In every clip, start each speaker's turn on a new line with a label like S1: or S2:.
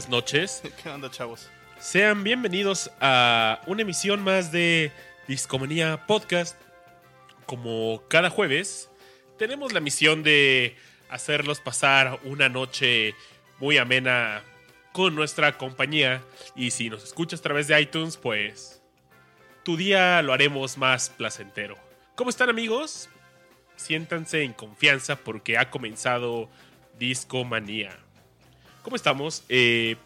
S1: buenas noches.
S2: ¿Qué onda, chavos?
S1: Sean bienvenidos a una emisión más de Discomanía Podcast. Como cada jueves, tenemos la misión de hacerlos pasar una noche muy amena con nuestra compañía. Y si nos escuchas a través de iTunes, pues tu día lo haremos más placentero. ¿Cómo están amigos? Siéntanse en confianza porque ha comenzado Discomanía. ¿Cómo estamos? Eh,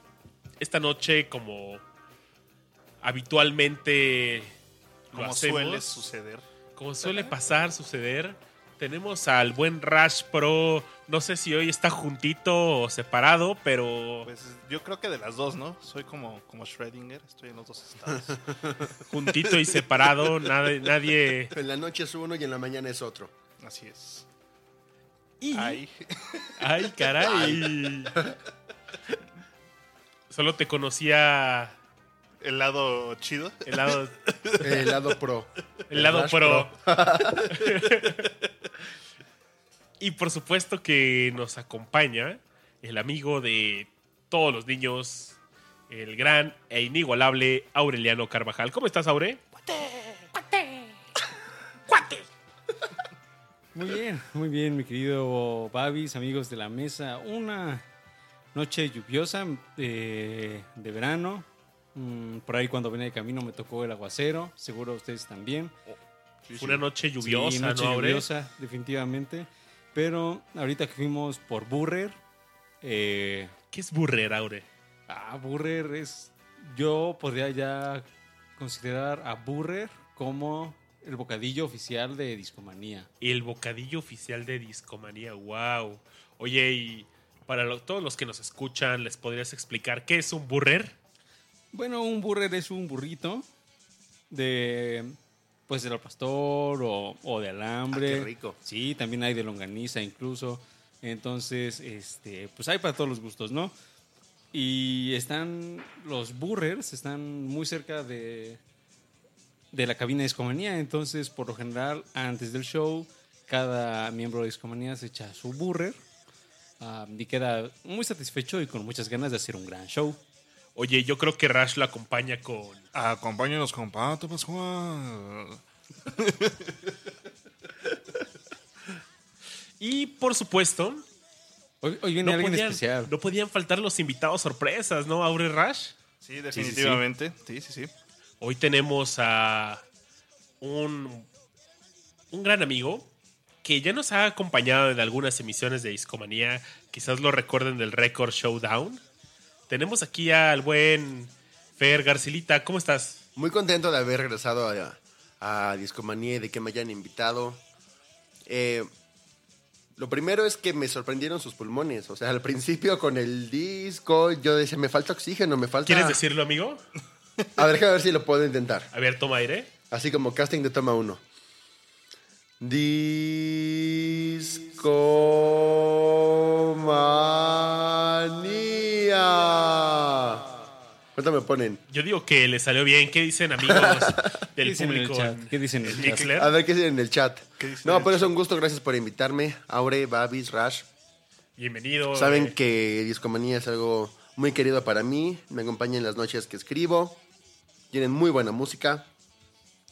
S1: esta noche, como habitualmente
S2: Como
S1: hacemos,
S2: suele suceder.
S1: como suele pasar, suceder, tenemos al buen Rash Pro. No sé si hoy está juntito o separado, pero
S2: Pues yo creo que de las dos, ¿no? Soy como, como Schrödinger, estoy en los dos estados.
S1: juntito y separado. Nadie. nadie
S3: En la noche es uno y en la mañana es otro.
S2: Así es.
S1: Y-
S2: Ay,
S1: ¡Ay, caray! Solo te conocía
S2: el lado chido.
S1: el lado,
S3: El lado pro.
S1: el lado pro. y por supuesto que nos acompaña el amigo de todos los niños, el gran e inigualable Aureliano Carvajal. ¿Cómo estás, Aure?
S4: Muy bien, muy bien, mi querido Babis, amigos de la mesa. Una noche lluviosa eh, de verano. Mm, por ahí cuando venía de camino me tocó el aguacero, seguro ustedes también.
S1: Fue una noche lluviosa,
S4: Sí, noche
S1: ¿no, Aure?
S4: lluviosa, definitivamente. Pero ahorita que fuimos por Burrer, eh,
S1: ¿Qué es burrer, Aure?
S4: ah, Burrer es. Yo podría ya considerar a Burrer como el bocadillo oficial de Discomanía.
S1: El bocadillo oficial de Discomanía, wow. Oye, y para lo- todos los que nos escuchan, ¿les podrías explicar qué es un burrer?
S4: Bueno, un burrer es un burrito de pues del pastor o, o de alambre.
S3: Ah, qué rico.
S4: Sí, también hay de longaniza incluso. Entonces, este, pues hay para todos los gustos, ¿no? Y están los burrers están muy cerca de de la cabina de Discomanía, entonces por lo general antes del show cada miembro de Discomanía se echa su burrer ah, y queda muy satisfecho y con muchas ganas de hacer un gran show.
S1: Oye, yo creo que Rash lo acompaña con...
S2: Acompáñanos con Pato Pascual.
S1: Y por supuesto,
S4: Hoy, hoy viene
S1: no
S4: alguien
S1: podían,
S4: especial.
S1: no podían faltar los invitados sorpresas, ¿no, Aure Rash?
S2: Sí, definitivamente. Sí, sí, sí.
S1: Hoy tenemos a un, un gran amigo que ya nos ha acompañado en algunas emisiones de Discomanía. Quizás lo recuerden del Record Showdown. Tenemos aquí al buen Fer Garcilita. ¿Cómo estás?
S3: Muy contento de haber regresado a, a Discomanía y de que me hayan invitado. Eh, lo primero es que me sorprendieron sus pulmones. O sea, al principio con el disco yo decía, me falta oxígeno, me falta...
S1: ¿Quieres decirlo, amigo?
S3: A ver, déjame ver si lo puedo intentar.
S1: A ver, toma aire.
S3: Así como casting de toma uno. Discomanía. ¿Cuánto me ponen?
S1: Yo digo que le salió bien. ¿Qué dicen, amigos
S4: ¿Qué
S1: del
S4: dicen en el
S1: público?
S4: chat? ¿Qué dicen en el chat?
S3: A ver qué dicen en el chat.
S2: ¿Qué dicen en
S3: No,
S2: el
S3: pero es un gusto. Gracias por invitarme. Aure, Babis, Rash.
S1: Bienvenido.
S3: Saben
S1: eh,
S3: que Discomanía es algo muy querido para mí. Me acompaña en las noches que escribo. Tienen muy buena música.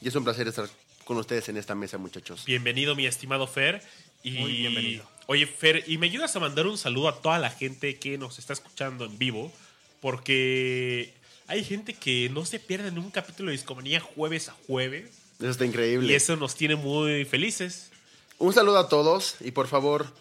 S3: Y es un placer estar con ustedes en esta mesa, muchachos.
S1: Bienvenido, mi estimado Fer. Y,
S2: Muy bienvenido.
S1: Oye, Fer, ¿y me ayudas a mandar un saludo a toda la gente que nos está escuchando en vivo? Porque hay gente que no se pierde en un capítulo de Discomanía jueves a jueves.
S3: Eso está
S1: Y
S3: increíble.
S1: eso nos tiene muy felices.
S3: Un saludo a todos y por favor,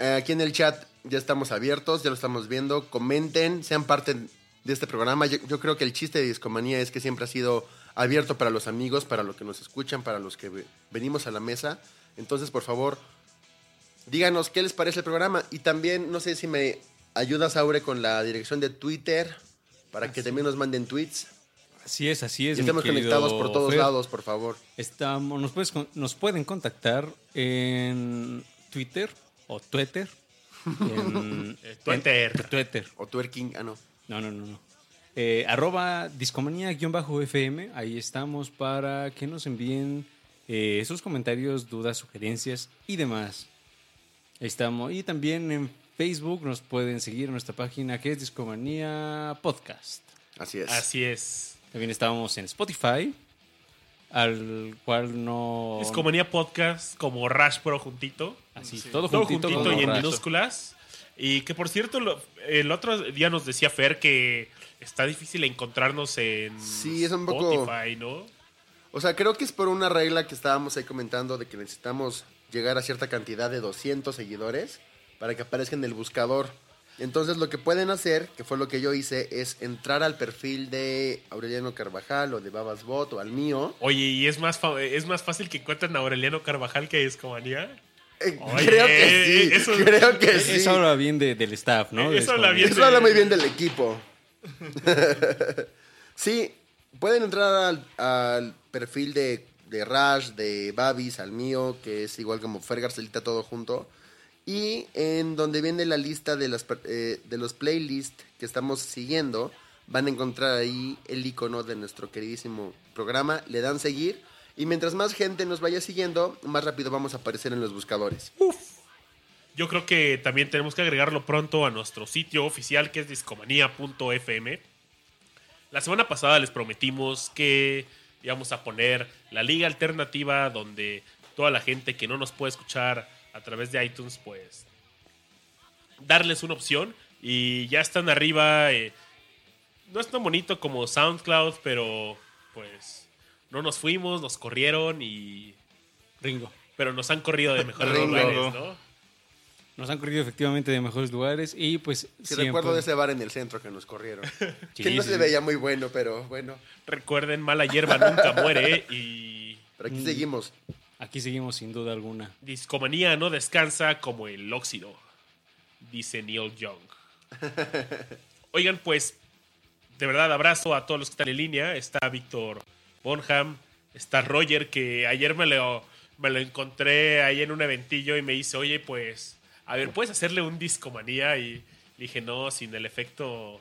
S3: eh, aquí en el chat ya estamos abiertos, ya lo estamos viendo. Comenten, sean parte de este programa. Yo, yo creo que el chiste de Discomanía es que siempre ha sido abierto para los amigos, para los que nos escuchan, para los que ve- venimos a la mesa. Entonces, por favor, díganos qué les parece el programa. Y también, no sé si me ayudas, Aure, con la dirección de Twitter, para que también nos manden tweets.
S4: Así es, así es.
S3: Y
S4: mi
S3: estemos conectados por todos
S4: Fer.
S3: lados, por favor.
S4: Estamos, nos, puedes con- nos pueden contactar en Twitter o Twitter En,
S1: Twitter.
S4: en Twitter.
S3: O twerking, ah, no.
S4: No, no, no, no. Eh, arroba discomanía-fm. Ahí estamos para que nos envíen eh, sus comentarios, dudas, sugerencias y demás. Ahí estamos. Y también en Facebook nos pueden seguir en nuestra página que es Discomanía Podcast.
S3: Así es.
S1: Así es.
S4: También estamos en Spotify, al cual no...
S1: Discomanía Podcast como Rash Pro juntito.
S4: Así, todo
S1: Todo
S4: juntito,
S1: juntito
S4: como
S1: y en
S4: Rash.
S1: minúsculas. Y que por cierto, lo- el otro día nos decía Fer que está difícil encontrarnos en
S3: Sí, es un poco-
S1: Spotify, ¿no?
S3: O sea, creo que es por una regla que estábamos ahí comentando de que necesitamos llegar a cierta cantidad de 200 seguidores para que aparezca en el buscador. Entonces lo que pueden hacer, que fue lo que yo hice, es entrar al perfil de Aureliano Carvajal o de Babasbot o al mío.
S1: Oye, ¿y es más, fa- es más fácil que encuentren a Aureliano Carvajal que a Discomanía?
S3: Eh,
S1: Oye,
S3: creo que sí,
S1: eso-
S3: creo que sí.
S4: Eso habla bien de- del staff, ¿no?
S1: Eso habla bien.
S3: Eso habla muy bien del equipo. sí, pueden entrar al, al perfil de, de Rash, de Babis, al mío, que es igual como Fer Garcelita, todo junto. Y en donde viene la lista de, las, eh, de los playlists que estamos siguiendo, van a encontrar ahí el icono de nuestro queridísimo programa. Le dan seguir. Y mientras más gente nos vaya siguiendo, más rápido vamos a aparecer en los buscadores.
S1: Yo creo que también tenemos que agregarlo pronto a nuestro sitio oficial que es discomanía.fm. La semana pasada les prometimos que íbamos a poner la liga alternativa donde toda la gente que no nos puede escuchar a través de iTunes, pues darles una opción y ya están arriba. eh, no es tan bonito como SoundCloud, pero pues no nos fuimos, nos corrieron y...
S4: Ringo.
S1: Pero nos han corrido de mejores
S3: Ringo.
S1: lugares, ¿no?
S4: Nos han corrido efectivamente de mejores lugares y pues
S3: Si
S4: siempre-
S3: recuerdo de ese bar en el centro que nos corrieron.
S4: Sí,
S3: que no
S4: sí,
S3: se
S4: sí.
S3: veía muy bueno, pero bueno.
S1: Recuerden, mala hierba nunca muere y
S3: Pero
S4: Mm.
S3: aquí seguimos.
S4: Aquí seguimos sin duda alguna.
S1: discomanía no descansa como el óxido, dice Neil Young. Oigan, pues, de verdad, abrazo a todos los que están en línea. Está Víctor Bonham, está Roger, que ayer me lo, me lo encontré ahí en un eventillo y me dice, oye, pues, a ver, ¿puedes hacerle un discomanía? Y le dije, no, sin el efecto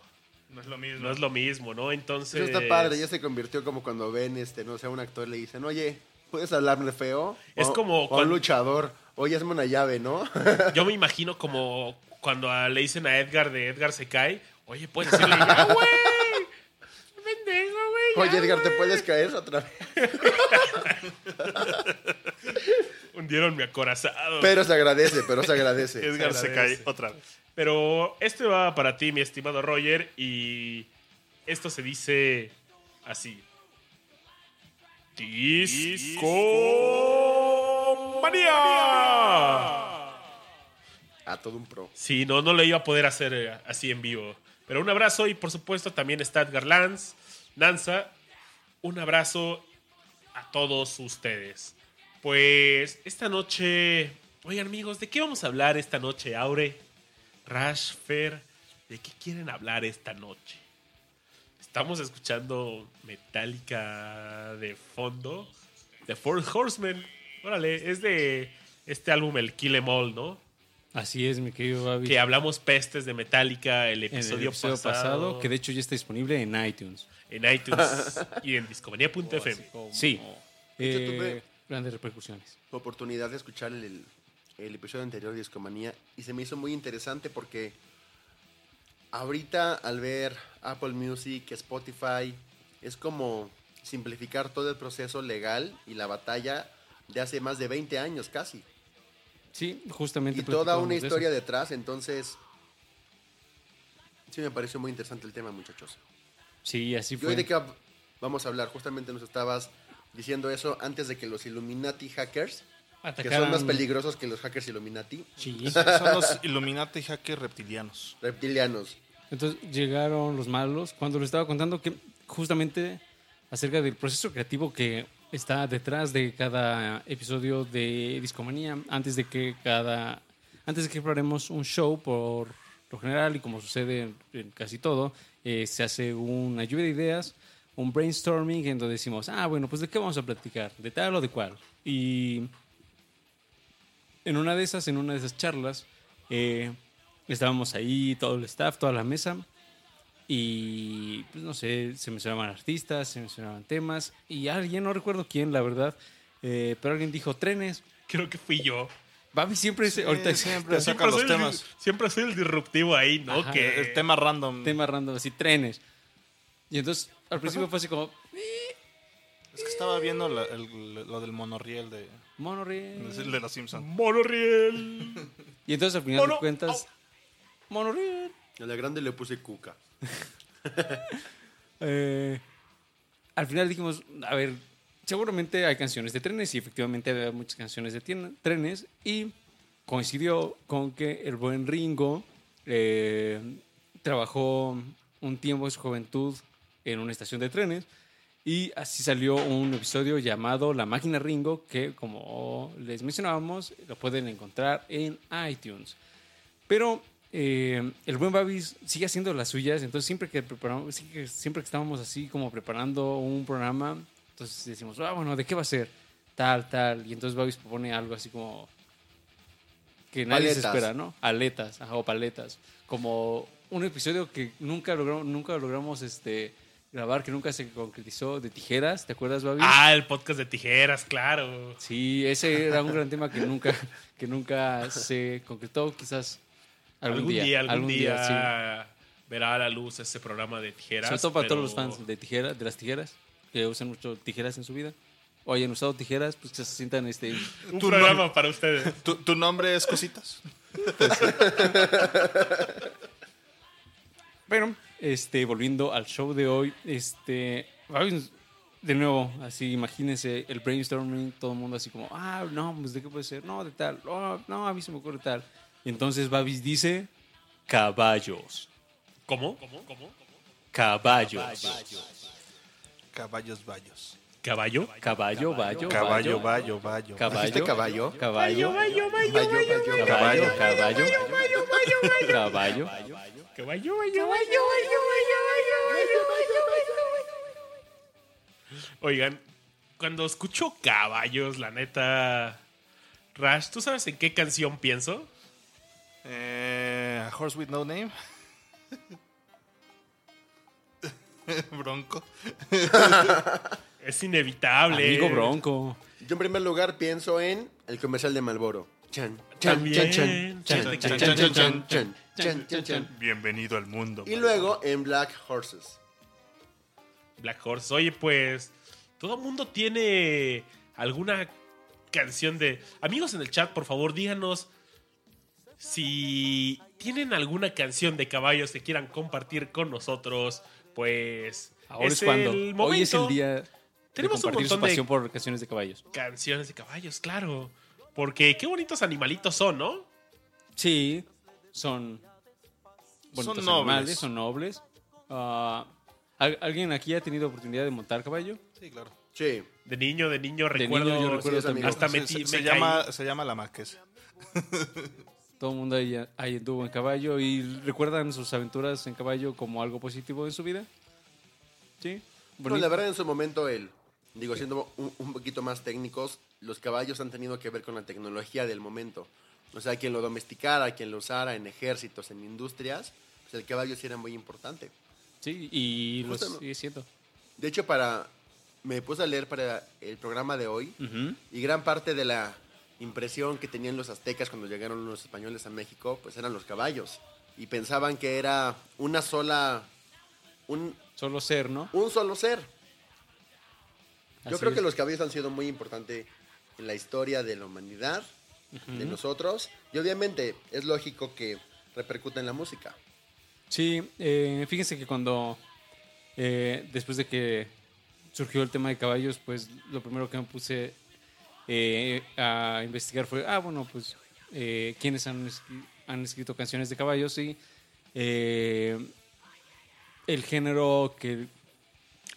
S2: No es lo mismo.
S1: no es lo mismo, ¿no? Entonces...
S3: Eso está padre, ya se convirtió como cuando ven, este, no sé, a un actor le dicen, oye, ¿puedes hablarme feo?
S1: Es
S3: O-
S1: como
S3: o un luchador, oye, hazme una llave, ¿no?
S1: Yo me imagino como cuando a- le dicen a Edgar de Edgar se cae. Oye, puedes decirle, ya, güey.
S3: Oye, Edgar, ¿te
S1: güey".
S3: puedes caer otra vez?
S1: Hundieron mi acorazado.
S3: Pero se agradece, pero se agradece.
S2: Edgar
S1: Se
S2: se cae otra vez.
S1: Pero este va para ti, mi estimado Roger. Y esto se dice así. Discomanía.
S3: A todo un pro.
S1: Sí, no, no lo iba a poder hacer eh, así en vivo. Pero un abrazo y por supuesto también está Edgar Lanz, Nanza. Un abrazo a todos ustedes. Pues esta noche, oigan amigos, ¿de qué vamos a hablar esta noche, Aure? Rashfer, ¿de qué quieren hablar esta noche? Estamos escuchando Metallica de fondo. The Four Horsemen. Órale, es de este álbum, el Kill Em All, ¿no?
S4: Así es, mi querido Babi.
S1: que hablamos pestes de Metallica el
S4: en el
S1: episodio,
S4: episodio pasado, que de hecho ya está disponible en iTunes.
S1: En iTunes y en discomanía.fm.
S4: Sí. Eh,
S3: tuve-
S4: grandes repercusiones.
S3: Oportunidad de escuchar el, el episodio anterior de Discomanía y se me hizo muy interesante porque ahorita al ver Apple Music, Spotify, es como simplificar todo el proceso legal y la batalla de hace más de 20 años casi.
S4: Sí, justamente.
S3: Y toda una
S4: de
S3: historia detrás, entonces sí me pareció muy interesante el tema, muchachos.
S4: Sí, así
S3: ¿Y
S4: fue.
S3: hoy de qué vamos a hablar? Justamente nos estabas diciendo eso antes de que los Illuminati hackers, que son más peligrosos que los hackers Illuminati,
S4: Sí.
S2: Son los Illuminati hackers reptilianos.
S3: reptilianos.
S4: Entonces llegaron los malos cuando les estaba contando que justamente acerca del proceso creativo que está detrás de cada episodio de Discomanía antes de que cada antes de que preparemos un show por lo general y como sucede en, en casi todo eh, se hace una lluvia de ideas un brainstorming en donde decimos ah bueno pues de qué vamos a platicar de tal o de cual y en una de esas en una de esas charlas eh, estábamos ahí, todo el staff, toda la mesa. Y, pues, no sé, se mencionaban artistas, se mencionaban temas. Y alguien, no recuerdo quién, la verdad, eh, pero alguien dijo trenes.
S1: Creo que fui yo.
S4: Babi siempre, se- ahorita
S2: siempre saca los
S1: soy el,
S2: temas.
S1: siempre soy el disruptivo ahí, ¿no?
S4: Ajá,
S1: que
S2: El tema random.
S4: tema random, así, trenes. Y entonces, al principio fue así como,
S2: Es que estaba viendo la- el- lo del monorriel de,
S4: monorriel.
S2: el de los Simpsons.
S1: Monorriel.
S4: Y entonces, al final
S1: Mono-
S4: de cuentas, monorriel.
S3: A la grande le puse cuca.
S4: Eh, al final dijimos, a ver, seguramente hay canciones de trenes y efectivamente había muchas canciones de trenes y coincidió con que el buen Ringo eh, trabajó un tiempo en su juventud en una estación de trenes y así salió un episodio llamado La máquina Ringo que como les mencionábamos lo pueden encontrar en iTunes. Pero eh, el buen Babis sigue haciendo las suyas, entonces siempre que preparamos, siempre que estábamos así como preparando un programa, entonces decimos, ah, bueno, ¿de qué va a ser? Tal, tal, y entonces Babis propone algo así como que nadie se espera, ¿no? Aletas, ajá, o paletas, como un episodio que nunca logramos, nunca logramos este grabar, que nunca se concretizó de tijeras, ¿te acuerdas, Babis?
S1: Ah, el podcast de tijeras, claro.
S4: Sí, ese era un gran tema que nunca, que nunca se concretó, quizás algún, día,
S1: algún, día,
S4: sí.
S1: verá a la luz ese programa de tijeras.
S4: Sobre todo para
S1: pero-
S4: todos los fans de tijeras, de las tijeras, que usan mucho tijeras en su vida, o hayan usado tijeras, pues que se sientan este.
S1: Un
S2: Tu
S1: programa para ustedes.
S2: ¿Tu, tu nombre es Cositas?
S4: Pero, este, volviendo al show de hoy, este, de nuevo, así, imagínense el brainstorming, todo el mundo así como, ah, no, pues de qué puede ser, no, de tal, oh, no, a mí se me ocurre tal. Y entonces Babis dice, caballos,
S1: ¿Cómo? ¿Cómo? ¿Cómo?
S4: caballos,
S2: Caballos Bayos.
S1: ¿Caballo?
S4: caballo, vallo,
S2: Caballo,
S4: vallo,
S2: bayo, bayo.
S4: caballo,
S3: ¿Dijiste caballo?
S4: caballo,
S3: Bayo, bayo,
S4: caballo, caballo, caballo,
S1: Caballo, Oigan, cuando escucho caballos, la neta. Rash, ¿tú sabes en qué canción pienso?
S2: Eh, a Horse with No Name. Bronco.
S1: Es inevitable.
S4: amigo bronco.
S3: Yo en primer lugar pienso en el comercial de Malboro. Chan, chan,
S1: También.
S3: chan, chan, chan, chan, chan, chan, chan, chan, chan, chan, chan.
S2: Bienvenido al mundo.
S3: Y luego en Black Horses.
S1: Black Horse. Oye, pues. Todo el mundo tiene alguna canción de. Amigos en el chat, por favor, díganos si tienen alguna canción de caballos que quieran compartir con nosotros. Pues.
S4: Ahora es, cuando.
S1: el
S4: Hoy es el
S1: momento.
S4: día de
S1: Tenemos un
S4: compartir su
S1: montón de-
S4: pasión por canciones de caballos.
S1: Canciones de caballos, claro. Porque qué bonitos animalitos son, ¿no?
S4: Sí, son bonitos
S2: Son nobles.
S4: animales, son nobles. Ah, ¿al- ¿Alguien aquí ha tenido oportunidad de montar caballo?
S2: Sí, claro.
S3: Sí.
S1: De niño, de niño,
S4: De
S1: recuerdo.
S4: niño yo recuerdo también.
S1: Hasta
S2: Se,
S1: metí,
S2: se-
S1: me
S2: se llama, se llama la marquesa.
S4: Todo el mundo ahí, ahí anduvo en caballo y recuerdan sus aventuras en caballo como algo positivo en su vida. Sí.
S3: Pues
S4: bonito.
S3: la verdad en su momento él, digo, siendo un, un poquito más técnicos, los caballos han tenido que ver con la tecnología del momento. O sea, quien lo domesticara, quien lo usara en ejércitos, en industrias, pues el caballo sí era muy importante.
S4: Sí, y lo sigue siendo.
S3: De hecho, para me puse a leer para el programa de hoy
S4: Ujú.
S3: y gran parte de la impresión que tenían los aztecas cuando llegaron los españoles a México, pues eran los caballos. Y pensaban que era una sola, un,
S4: Solo ser, ¿no?
S3: un solo ser. Yo
S4: Así
S3: creo que
S4: es.
S3: los caballos han sido muy importantes en la historia de la humanidad, de nosotros, y obviamente es lógico que repercuta en la música.
S4: Sí, eh, fíjense que cuando, eh, después de que surgió el tema de caballos, pues lo primero que me puse eh, a investigar fue, ah, bueno, pues, eh, ¿quiénes han, han escrito canciones de caballos? Y eh, el género que...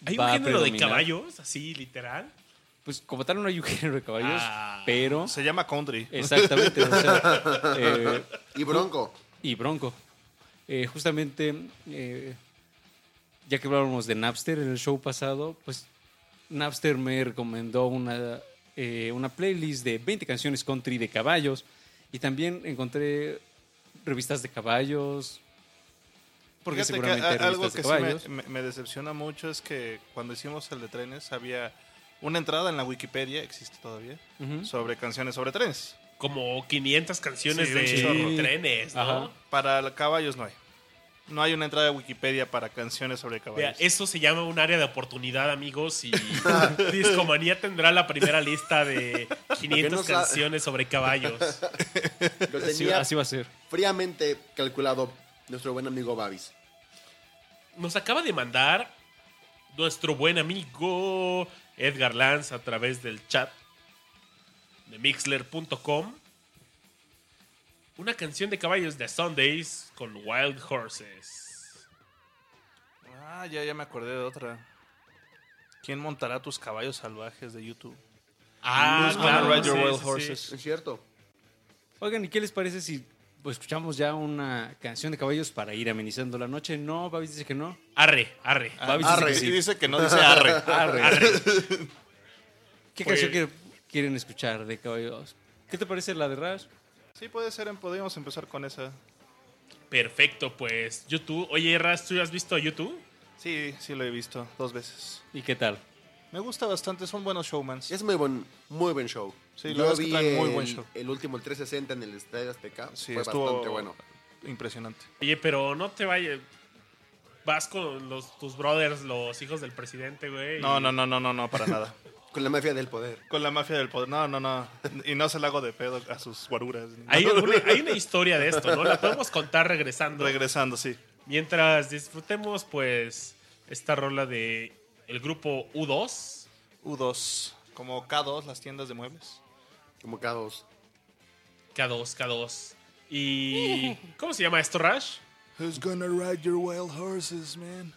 S1: ¿Hay
S4: va
S1: un
S4: a
S1: género de caballos, así, literal?
S4: Pues como tal no hay un género de caballos,
S1: Ah.
S4: pero...
S2: Se llama country.
S4: Exactamente, o sea, eh,
S3: Y Bronco,
S4: y Bronco. Eh, justamente, eh, ya que hablábamos de Napster en el show pasado, pues Napster me recomendó una, eh, una playlist de 20 canciones country de caballos y también encontré revistas de caballos. Porque
S2: Fíjate que
S4: seguramente hay
S2: algo que
S4: de
S2: sí
S4: caballos.
S2: me, me- me decepciona mucho es que cuando hicimos el de trenes había una entrada en la Wikipedia, existe todavía, sobre canciones sobre trenes.
S5: Como 500 canciones
S2: Sí,
S5: de trenes, ¿no?
S4: Ajá.
S2: Para caballos no hay. No hay una entrada de Wikipedia para canciones sobre
S5: Vea,
S2: caballos.
S5: eso se llama un área de oportunidad, amigos, y Discomanía tendrá la primera lista de 500
S3: no sa-
S5: canciones sobre caballos.
S3: Lo
S4: Así,
S3: tenía
S4: así va a ser.
S3: fríamente calculado nuestro buen amigo Babis.
S5: Nos acaba de mandar nuestro buen amigo Edgar Lanz a través del chat de mixler.com una canción de caballos de Sundays con Wild Horses.
S2: Ah, ya, ya me acordé de otra. ¿Quién montará tus caballos salvajes de YouTube?
S5: Ah, claro.
S2: ride your
S5: sí,
S2: wild
S5: sí, sí.
S2: horses?
S3: Es cierto.
S4: Oigan, ¿y qué les parece si pues, escuchamos ya una canción de caballos para ir amenizando la noche? No, Babis dice que no.
S5: Arre, arre.
S4: Babis
S3: arre.
S4: dice que
S2: dice que no dice arre.
S4: Arre. ¿Qué
S5: Pues-
S4: canción que- quieren escuchar de caballos? ¿Qué te parece la de Rush?
S2: Sí, puede ser, podríamos empezar con esa.
S5: Perfecto, pues YouTube. Oye, Ras, ¿tú has visto a YouTube?
S2: Sí, sí lo he visto dos veces.
S4: ¿Y qué tal?
S2: Me gusta bastante, son buenos showmans.
S3: Es muy buen, muy buen show.
S2: Sí, la
S3: Yo
S2: verdad es que
S3: vi
S2: traen muy buen show.
S3: el último, el 360 en el Estadio Azteca.
S2: Sí,
S3: Fue
S2: estuvo
S3: bastante bueno.
S2: impresionante.
S5: Oye, pero no te vayas. Vas con los, tus brothers, los hijos del presidente, güey.
S2: No,
S5: y-
S2: no, no, no, no, no, para nada.
S3: Con la mafia del poder.
S2: Con la mafia del poder. No, no, no. Y no se la hago de pedo a sus guaruras.
S5: Hay, alguna- hay una historia de esto, ¿no? La podemos contar regresando.
S2: Regresando, sí.
S5: Mientras disfrutemos, pues, esta rola de el grupo U2.
S2: U2. Como K2, las tiendas de muebles.
S3: Como K2.
S5: K2, K2. ¿Y cómo se llama esto, Rash?
S2: Who's gonna ride your wild horses, man?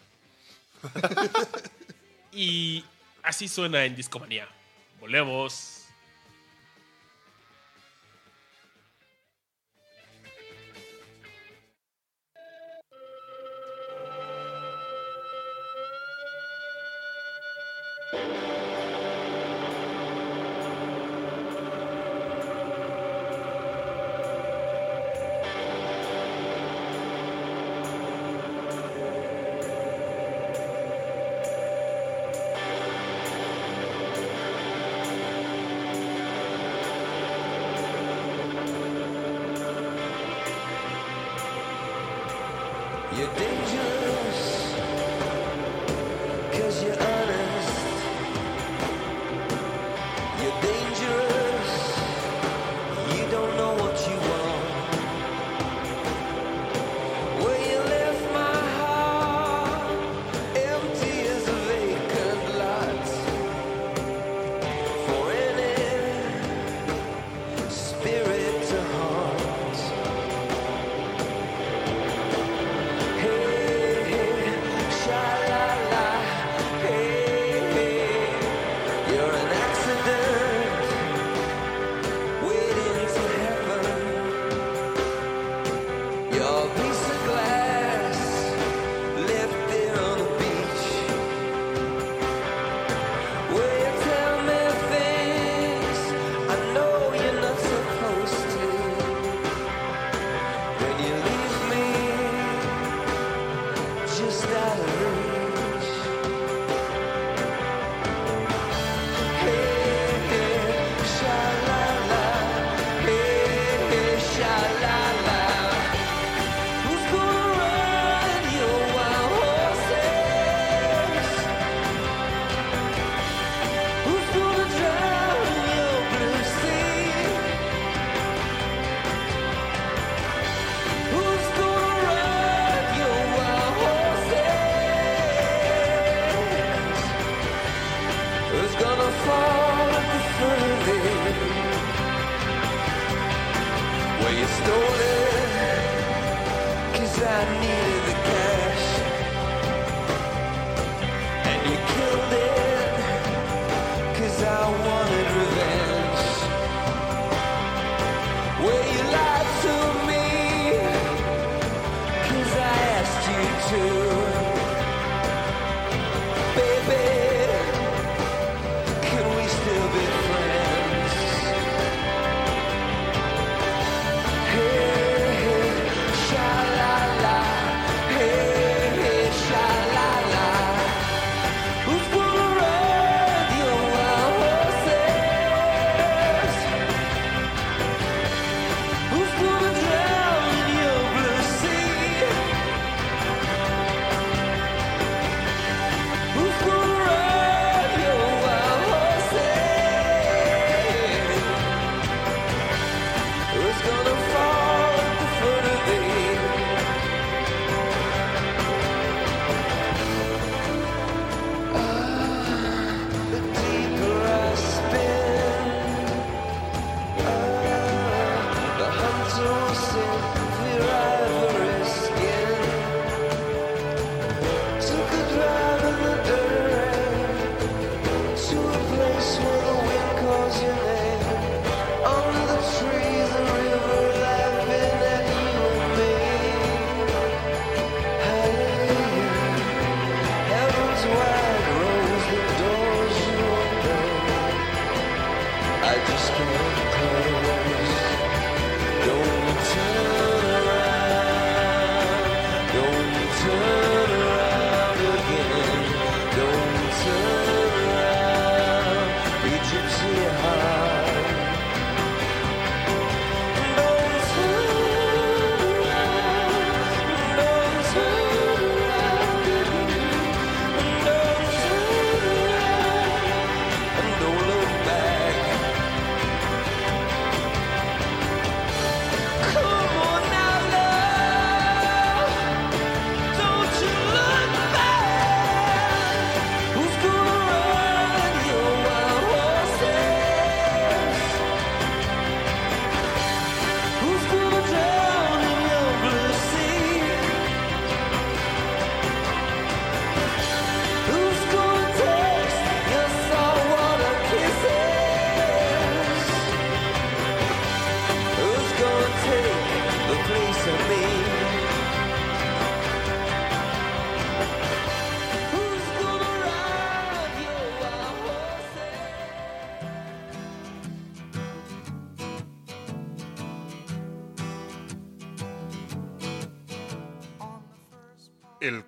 S5: Y así suena en Discomanía. Volvemos.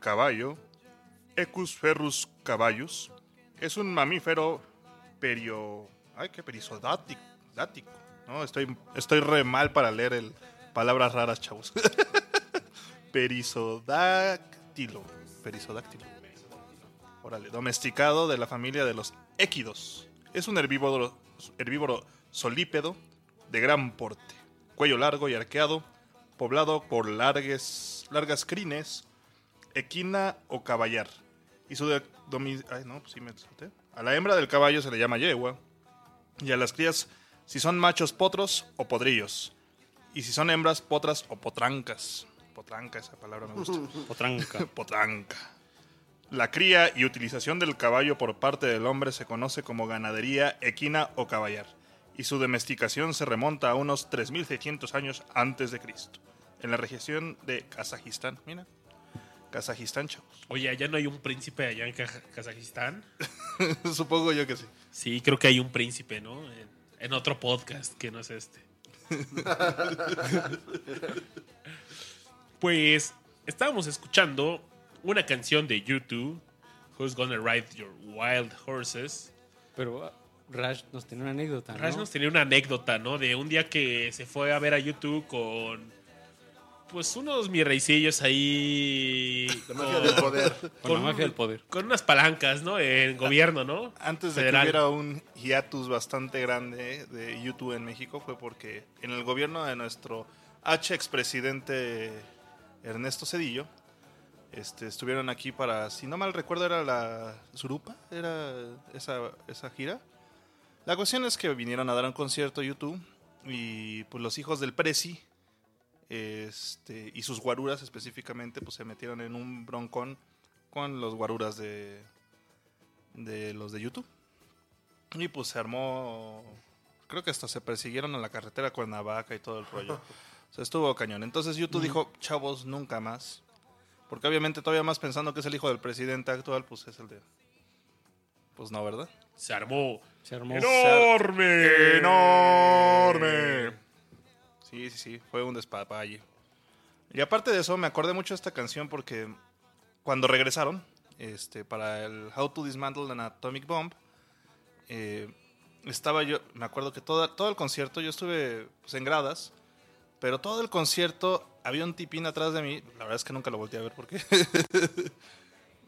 S2: Caballo, Equus ferrus caballus, es un mamífero perio... Ay, qué perisodático. estoy, estoy re mal para leer el palabras raras, chavos. Perisodáctilo. Perisodáctilo. Órale, domesticado de la familia de los équidos. Es un herbívoro, herbívoro solípedo de gran porte, cuello largo y arqueado, poblado por largues, largas crines, equina o caballar. Y su de- domi- ay, no, pues sí me salté. A la hembra del caballo se le llama yegua. Y a las crías, si son machos, potros o podrillos. Y si son hembras, potras o potrancas. Potranca, esa palabra me gusta.
S4: Potranca.
S2: Potranca. La cría y utilización del caballo por parte del hombre se conoce como ganadería equina o caballar, y su domesticación se remonta a unos 3.600 años antes de Cristo, en la región de Kazajistán. Mira, Kazajistán, chavos.
S1: Oye, ¿allá no hay un príncipe allá en Kazajistán?
S2: Supongo yo que sí.
S1: Sí, creo que hay un príncipe, ¿no? En, en otro podcast que no es este. pues estábamos escuchando una canción de YouTube, Who's Gonna Ride Your Wild Horses.
S4: Pero ah, Rash nos tiene una anécdota, ¿no?
S1: Rash nos tenía una anécdota, ¿no? De un día que se fue a ver a YouTube con. Pues unos mi reycillos ahí.
S3: La magia del poder.
S4: Con la mafia del poder.
S1: Con unas palancas, ¿no? En gobierno, ¿no?
S2: Antes de
S1: Federal.
S2: que hubiera un hiatus bastante grande de YouTube en México fue porque en el gobierno de nuestro H expresidente Ernesto Cedillo este, estuvieron aquí para, si no mal recuerdo, era la Surupa, era esa, esa gira. La cuestión es que vinieron a dar un concierto a YouTube y pues los hijos del Prezi este, y sus guaruras específicamente pues se metieron en un broncón con los guaruras de, de los de YouTube. Y pues se armó, creo que hasta se persiguieron en la carretera con Navaca y todo el rollo. O sea, estuvo cañón. Entonces YouTube dijo, chavos, nunca más. Porque obviamente todavía más pensando que es el hijo del presidente actual, pues es el de... Pues no, ¿verdad?
S1: Se armó.
S4: Se armó.
S1: ¡Enorme!
S2: enorme. Sí, sí, sí, fue un despapalle. Y aparte de eso, me acordé mucho de esta canción porque cuando regresaron este, para el How to Dismantle an Atomic Bomb, eh, estaba yo, me acuerdo que toda, todo el concierto, yo estuve pues, en gradas, pero todo el concierto había un tipín atrás de mí, la verdad es que nunca lo volteé a ver porque...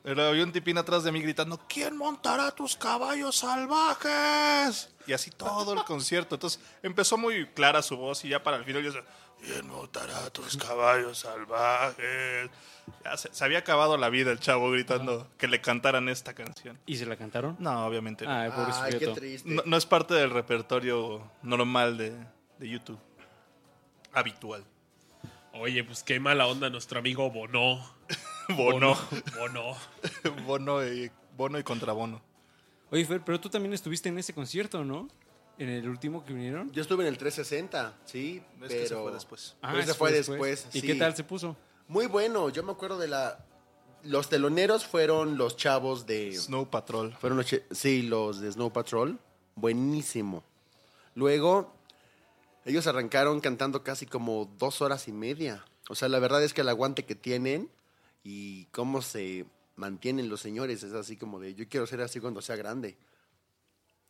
S2: Pero había un tipín atrás de mí gritando, ¿quién montará tus caballos salvajes? Y así todo el concierto. Entonces empezó muy clara su voz y ya para el final yo decía, ¿quién montará tus caballos salvajes? Ya se, se había acabado la vida el chavo gritando que le cantaran esta canción.
S4: ¿Y se la cantaron?
S2: No, obviamente no.
S4: Ay, pobre
S3: Ay, qué triste.
S2: No, no es parte del repertorio normal de, de YouTube. habitual.
S1: Oye, pues qué mala onda nuestro amigo Bono.
S2: Bono.
S1: Bono.
S2: Bono y, bono y contrabono.
S4: Oye, Fer, pero tú también estuviste en ese concierto, ¿no? En el último que vinieron.
S3: Yo estuve en el 360, sí,
S2: Es
S3: pero...
S2: que se fue después.
S3: Pero ese fue después,
S4: ¿Y
S3: sí.
S4: qué tal se puso?
S3: Muy bueno, yo me acuerdo de la... Los teloneros fueron los chavos de...
S2: Snow Patrol.
S3: Fueron los, che- sí, los de Snow Patrol. Buenísimo. Luego, ellos arrancaron cantando casi como dos horas y media. O sea, la verdad es que el aguante que tienen y cómo se mantienen los señores es así como de, yo quiero ser así cuando sea grande.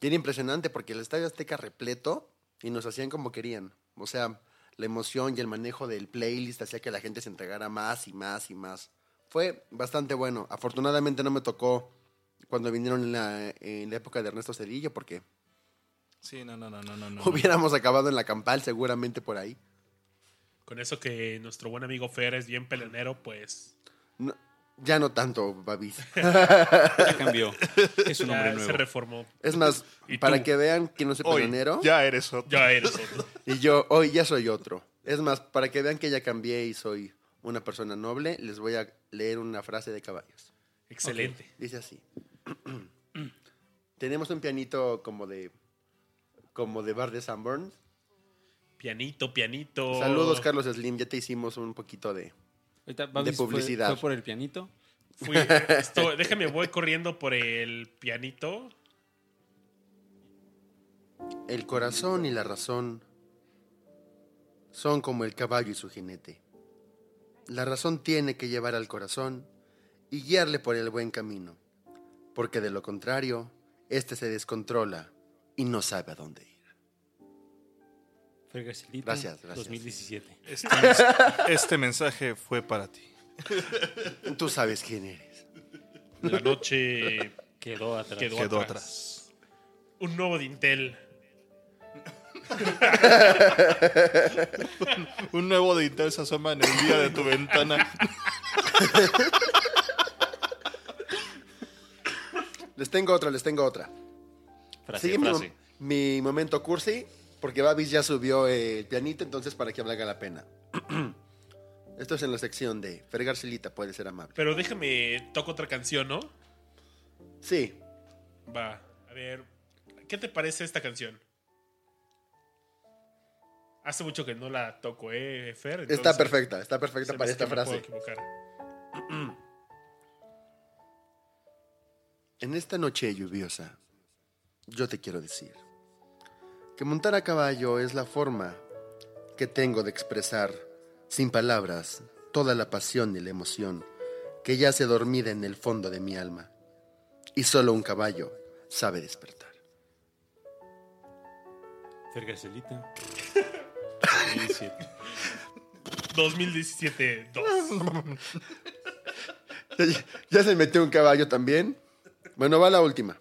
S3: Y era impresionante porque el Estadio Azteca repleto y nos hacían como querían. O sea, la emoción y el manejo del playlist hacía que la gente se entregara más y más y más. Fue bastante bueno. Afortunadamente no me tocó cuando vinieron en la, en la época de Ernesto Cedillo porque
S2: Sí, no, no, no, no, no. no.
S3: hubiéramos acabado en la campal seguramente por ahí.
S1: Con eso que nuestro buen amigo Fer es bien peleonero, pues
S3: No- ya no tanto, Babis.
S4: Ya cambió. Es un
S1: ya
S4: hombre
S1: se
S4: nuevo.
S1: reformó.
S3: Es más,
S1: ¿Y
S3: para
S1: tú?
S3: que vean que no soy
S2: Hoy
S3: peleonero,
S2: ya eres otro.
S1: Ya eres otro.
S3: y yo hoy ya soy otro. Es más, para que vean que ya cambié y soy una persona noble, les voy a leer una frase de caballos.
S1: Excelente.
S3: Dice así. Tenemos un pianito como de como de bar de Sanborn.
S1: Pianito, pianito.
S3: Saludos, Carlos Slim. Ya te hicimos un poquito de...
S4: Ahorita Babis fue-
S3: publicidad.
S4: Fue, por el pianito.
S1: Fui, esto- déjame, voy corriendo por el pianito.
S3: El corazón y la razón son como el caballo y su jinete. La razón tiene que llevar al corazón y guiarle por el buen camino, porque de lo contrario, éste se descontrola y no sabe a dónde ir.
S4: Fer Garcelita,
S3: Gracias, gracias.
S4: 2017.
S2: Este, este mensaje fue para ti.
S3: Tú sabes quién eres.
S1: La noche
S4: Quedó atrás.
S1: quedó,
S2: Quedó
S1: atrás. Un nuevo Dintel.
S2: Un nuevo de Intel se asoma en el día de tu ventana.
S3: Les tengo otra, les tengo otra.
S4: Frase,
S3: Sigue
S4: frase.
S3: mi momento cursi, porque Babis ya subió el pianito, entonces para que valga la pena. Esto es en la sección de Fer Garcelita, puede ser amable.
S1: Pero déjame, toco otra canción, ¿no?
S3: Sí,
S1: Va, a ver, ¿qué te parece esta canción? Hace mucho que no la toco, ¿eh, Fer?
S3: está perfecta, está perfecta para esta
S1: puedo
S3: frase.
S1: equivocar.
S3: En esta noche lluviosa, yo te quiero decir que montar a caballo es la forma que tengo de expresar, sin palabras, toda la pasión y la emoción que yace dormida en el fondo de mi alma. Y solo un caballo sabe despertar.
S4: Fer Garcelita. 2017.
S1: 2017, 2.
S3: Ya, ya se metió un caballo también. Bueno, va la última.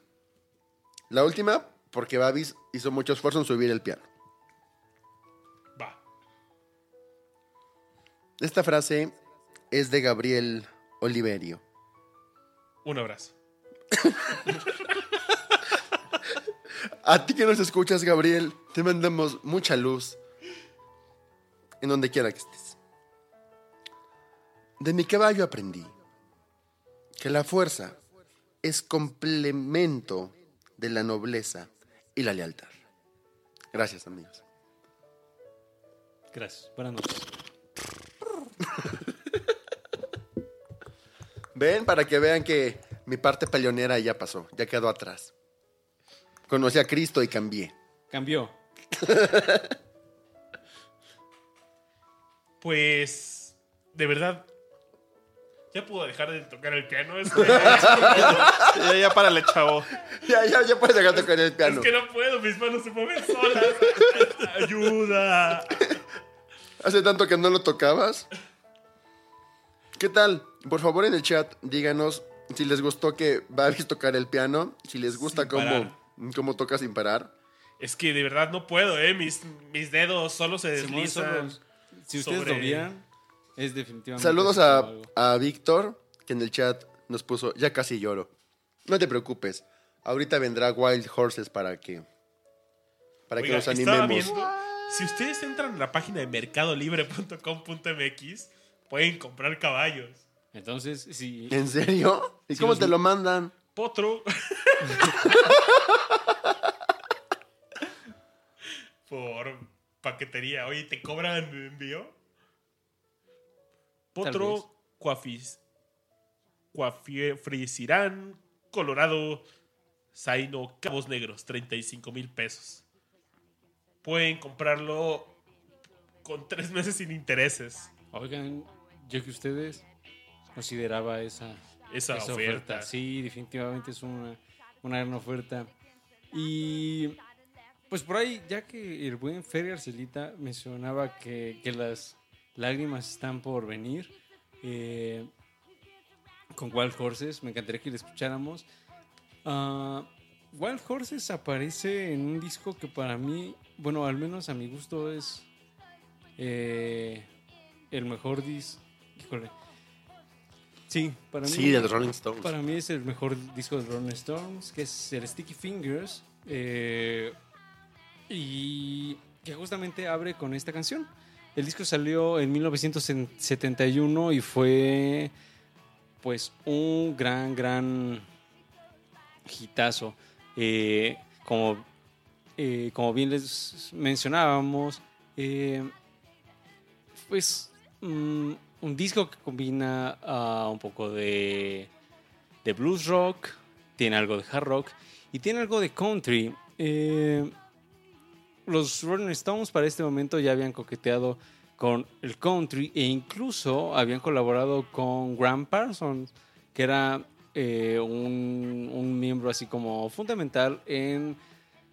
S3: La última, porque Babis hizo mucho esfuerzo en subir el piano.
S1: Va.
S3: Esta frase es de Gabriel Oliverio.
S1: Un abrazo.
S3: A ti que nos escuchas, Gabriel, te mandamos mucha luz en donde quiera que estés. De mi caballo aprendí que la fuerza es complemento de la nobleza y la lealtad. Gracias, amigos.
S4: Gracias. Buenas noches.
S3: Ven para que vean que mi parte peleonera ya pasó, ya quedó atrás. Conocí a Cristo y cambié.
S4: Cambió.
S1: Pues, de verdad, ya puedo dejar de tocar el piano. Es es
S2: ya, ya párale, chavo.
S3: Ya, ya, ya puedes dejar de tocar el piano.
S1: que no puedo, mis manos se mueven solas. Ayuda.
S3: Hace tanto que no lo tocabas. ¿Qué tal? Por favor, en el chat, díganos si les gustó que Babis tocar el piano, si les gusta cómo, cómo toca sin parar.
S1: Es que de verdad no puedo, ¿eh? Mis, mis dedos solo se deslizan.
S4: Si ustedes
S1: sobre-
S4: lo vieran, es definitivamente.
S3: Saludos a, a Víctor, que en el chat nos puso, ya casi lloro. No te preocupes, ahorita vendrá Wild Horses para que, para que nos animemos.
S1: viendo, Si ustedes entran a la página de mercadolibre.com.mx, pueden comprar caballos.
S4: Entonces, si,
S3: ¿En serio? ¿Y cómo
S4: los-
S3: te lo mandan?
S1: Potro. Por paquetería. Oye, ¿te cobran envío? Potro, Coafis. Coafrisirán, Colorado, Zaino, Cabos Negros, 35 mil pesos. Pueden comprarlo con tres meses sin intereses.
S4: oigan, yo que ustedes consideraba esa,
S1: Esa, oferta.
S4: Sí, definitivamente es una, una gran oferta. Y pues por ahí, ya que el buen Ferry Arcelita mencionaba que, que las lágrimas están por venir eh, con Wild Horses, me encantaría que le escucháramos. Ah, Wild Horses aparece en un disco que para mí, bueno, al menos a mi gusto es eh, el mejor disco. Híjole. Sí, para mí.
S3: Sí, de Rolling Stones.
S4: Para mí es el mejor disco de Rolling Stones, que es el Sticky Fingers. eh, y que justamente abre con esta canción. El disco salió en 1971 y fue pues un gran, gran hitazo. Eh, como, eh, como bien les mencionábamos, eh, pues mm, un disco que combina ah, un poco de, blues rock, tiene algo de hard rock y tiene algo de country. Eh, los Rolling Stones para este momento ya habían coqueteado con el country e incluso habían colaborado con Graham Parsons, que era eh, un, un miembro así como fundamental en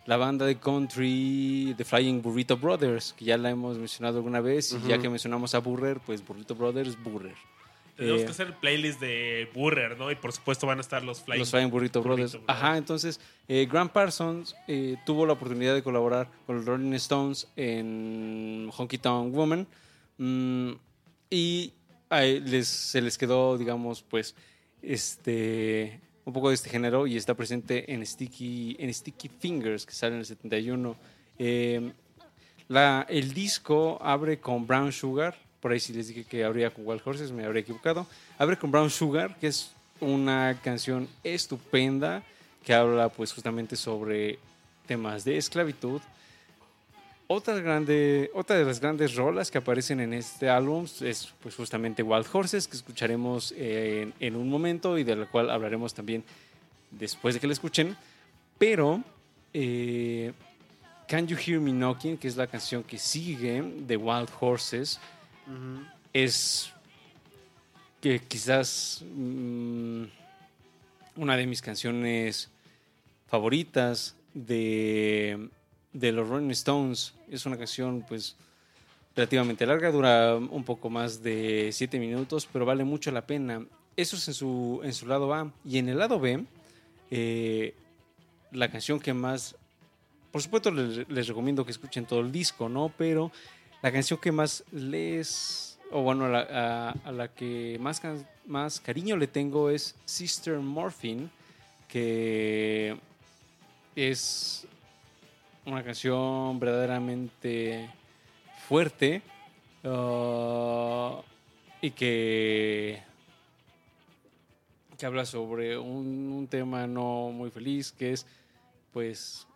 S4: la banda de country The Flying Burrito Brothers, que ya la hemos mencionado alguna vez, y ya que mencionamos a Burrer, pues Burrito Brothers, Burrer.
S1: Tenemos
S4: Eh,
S1: que hacer playlist de Burrer, ¿no? Y por supuesto van a estar los Flying.
S4: los Flying Burrito Brothers. Ajá, entonces eh, Grant Parsons eh, tuvo la oportunidad de colaborar con los Rolling Stones en Honky Tonk Woman mm, y les, se les quedó, digamos, pues, este un poco de este género y está presente en Sticky, en Sticky Fingers, que sale en el 71. Eh, la, el disco abre con Brown Sugar. Por ahí si les dije que abría con Wild Horses, me habría equivocado. Abre con Brown Sugar, que es una canción estupenda que habla pues justamente sobre temas de esclavitud. Otra, grande, otra de las grandes rolas que aparecen en este álbum es pues justamente Wild Horses, que escucharemos en, en un momento y de la cual hablaremos también después de que la escuchen. Pero eh, Can You Hear Me Knocking, que es la canción que sigue de Wild Horses, es que quizás mm, una de mis canciones favoritas de, de los Rolling Stones. Es una canción pues relativamente larga, dura un poco más de 7 minutos, pero vale mucho la pena. Eso es en su, en su lado A. Y en el lado B, eh, la canción que más... Por supuesto les, les recomiendo que escuchen todo el disco, ¿no? Pero la canción que más les... O bueno, a la, que más, más cariño le tengo es Sister Morphine, que es una canción verdaderamente fuerte uh, y que, que habla sobre un, un tema no muy feliz que es pues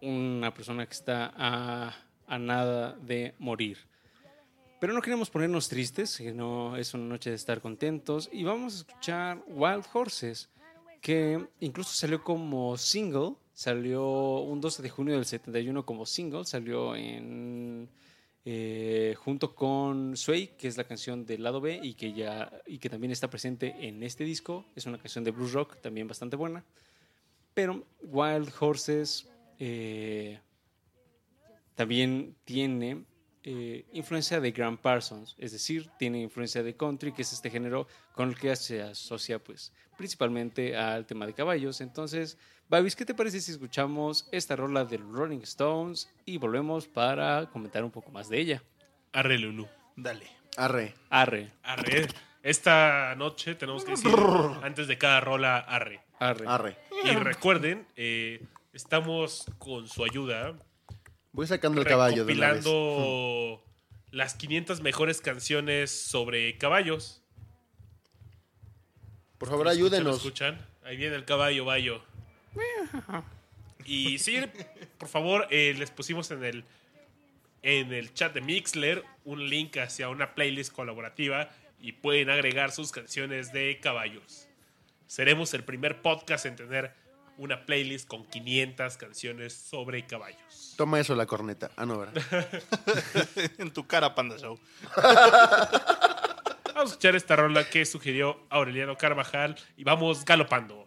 S4: una persona que está a, a nada de morir. Pero no queremos ponernos tristes, sino es una noche de estar contentos y vamos a escuchar Wild Horses, que incluso salió como single, salió un 12 de junio del 71 como single, salió en eh, junto con Sway, que es la canción del lado B y que ya y que también está presente en este disco, es una canción de blues rock también bastante buena. Pero Wild Horses eh, también tiene eh, influencia de Graham Parsons, es decir, tiene influencia de country, que es este género con el que se asocia pues principalmente al tema de caballos. Entonces, Babis, ¿qué te parece si escuchamos esta rola de Rolling Stones y volvemos para comentar un poco más de ella?
S1: Arre, Lulu.
S2: Dale.
S3: Arre.
S4: Arre,
S1: Arre. Esta noche tenemos que decir, antes de cada rola, arre.
S4: arre.
S3: Arre.
S1: Y recuerden, eh, estamos con su ayuda
S3: Voy sacando el caballo de una vez.
S1: recopilando las 500 mejores canciones sobre caballos.
S3: Por favor,
S1: ¿Lo escuchan,
S3: ayúdenos.
S1: ¿lo escuchan? Ahí viene el caballo, bayo. Y sí, por favor, eh, les pusimos en el, en el chat de Mixler un link hacia una playlist colaborativa y pueden agregar sus canciones de caballos. Seremos el primer podcast en tener una playlist con 500 canciones sobre caballos.
S3: Toma eso, la corneta. Ah, no, ¿verdad?
S2: en tu cara, Panda Show.
S1: Vamos a escuchar esta rola que sugirió Aureliano Carvajal y vamos galopando.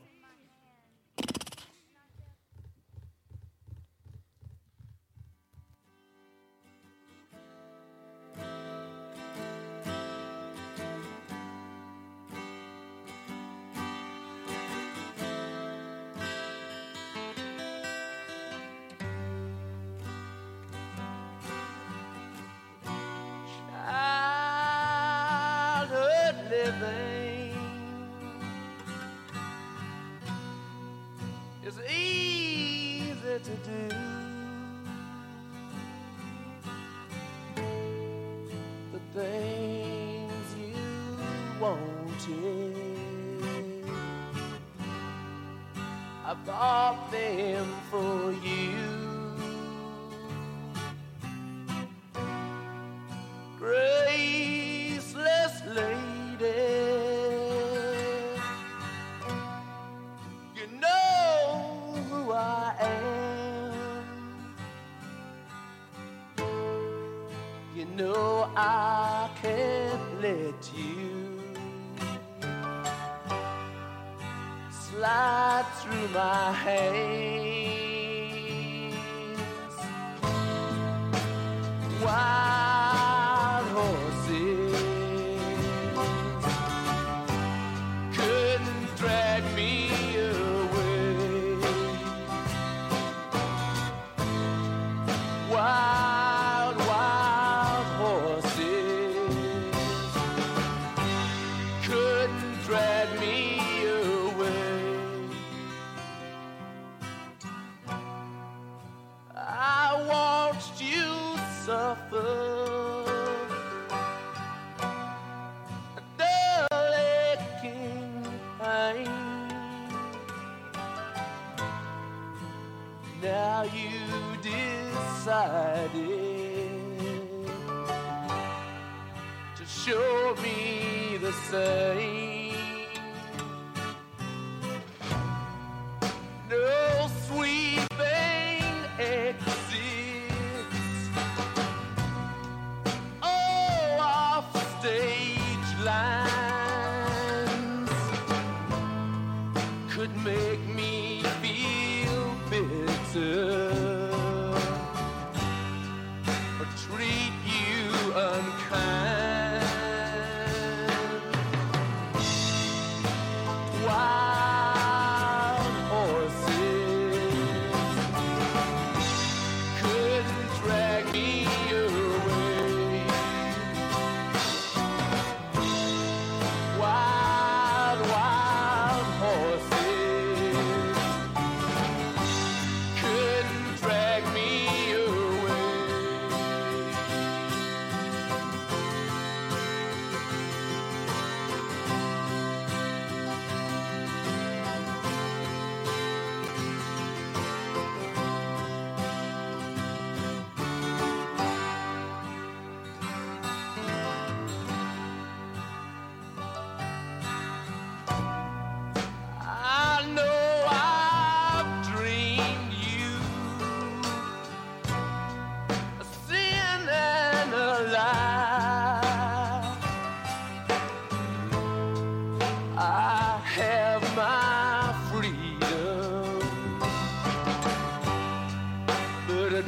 S5: To do. The things you wanted, I bought them for you.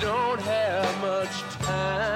S5: Don't have much time.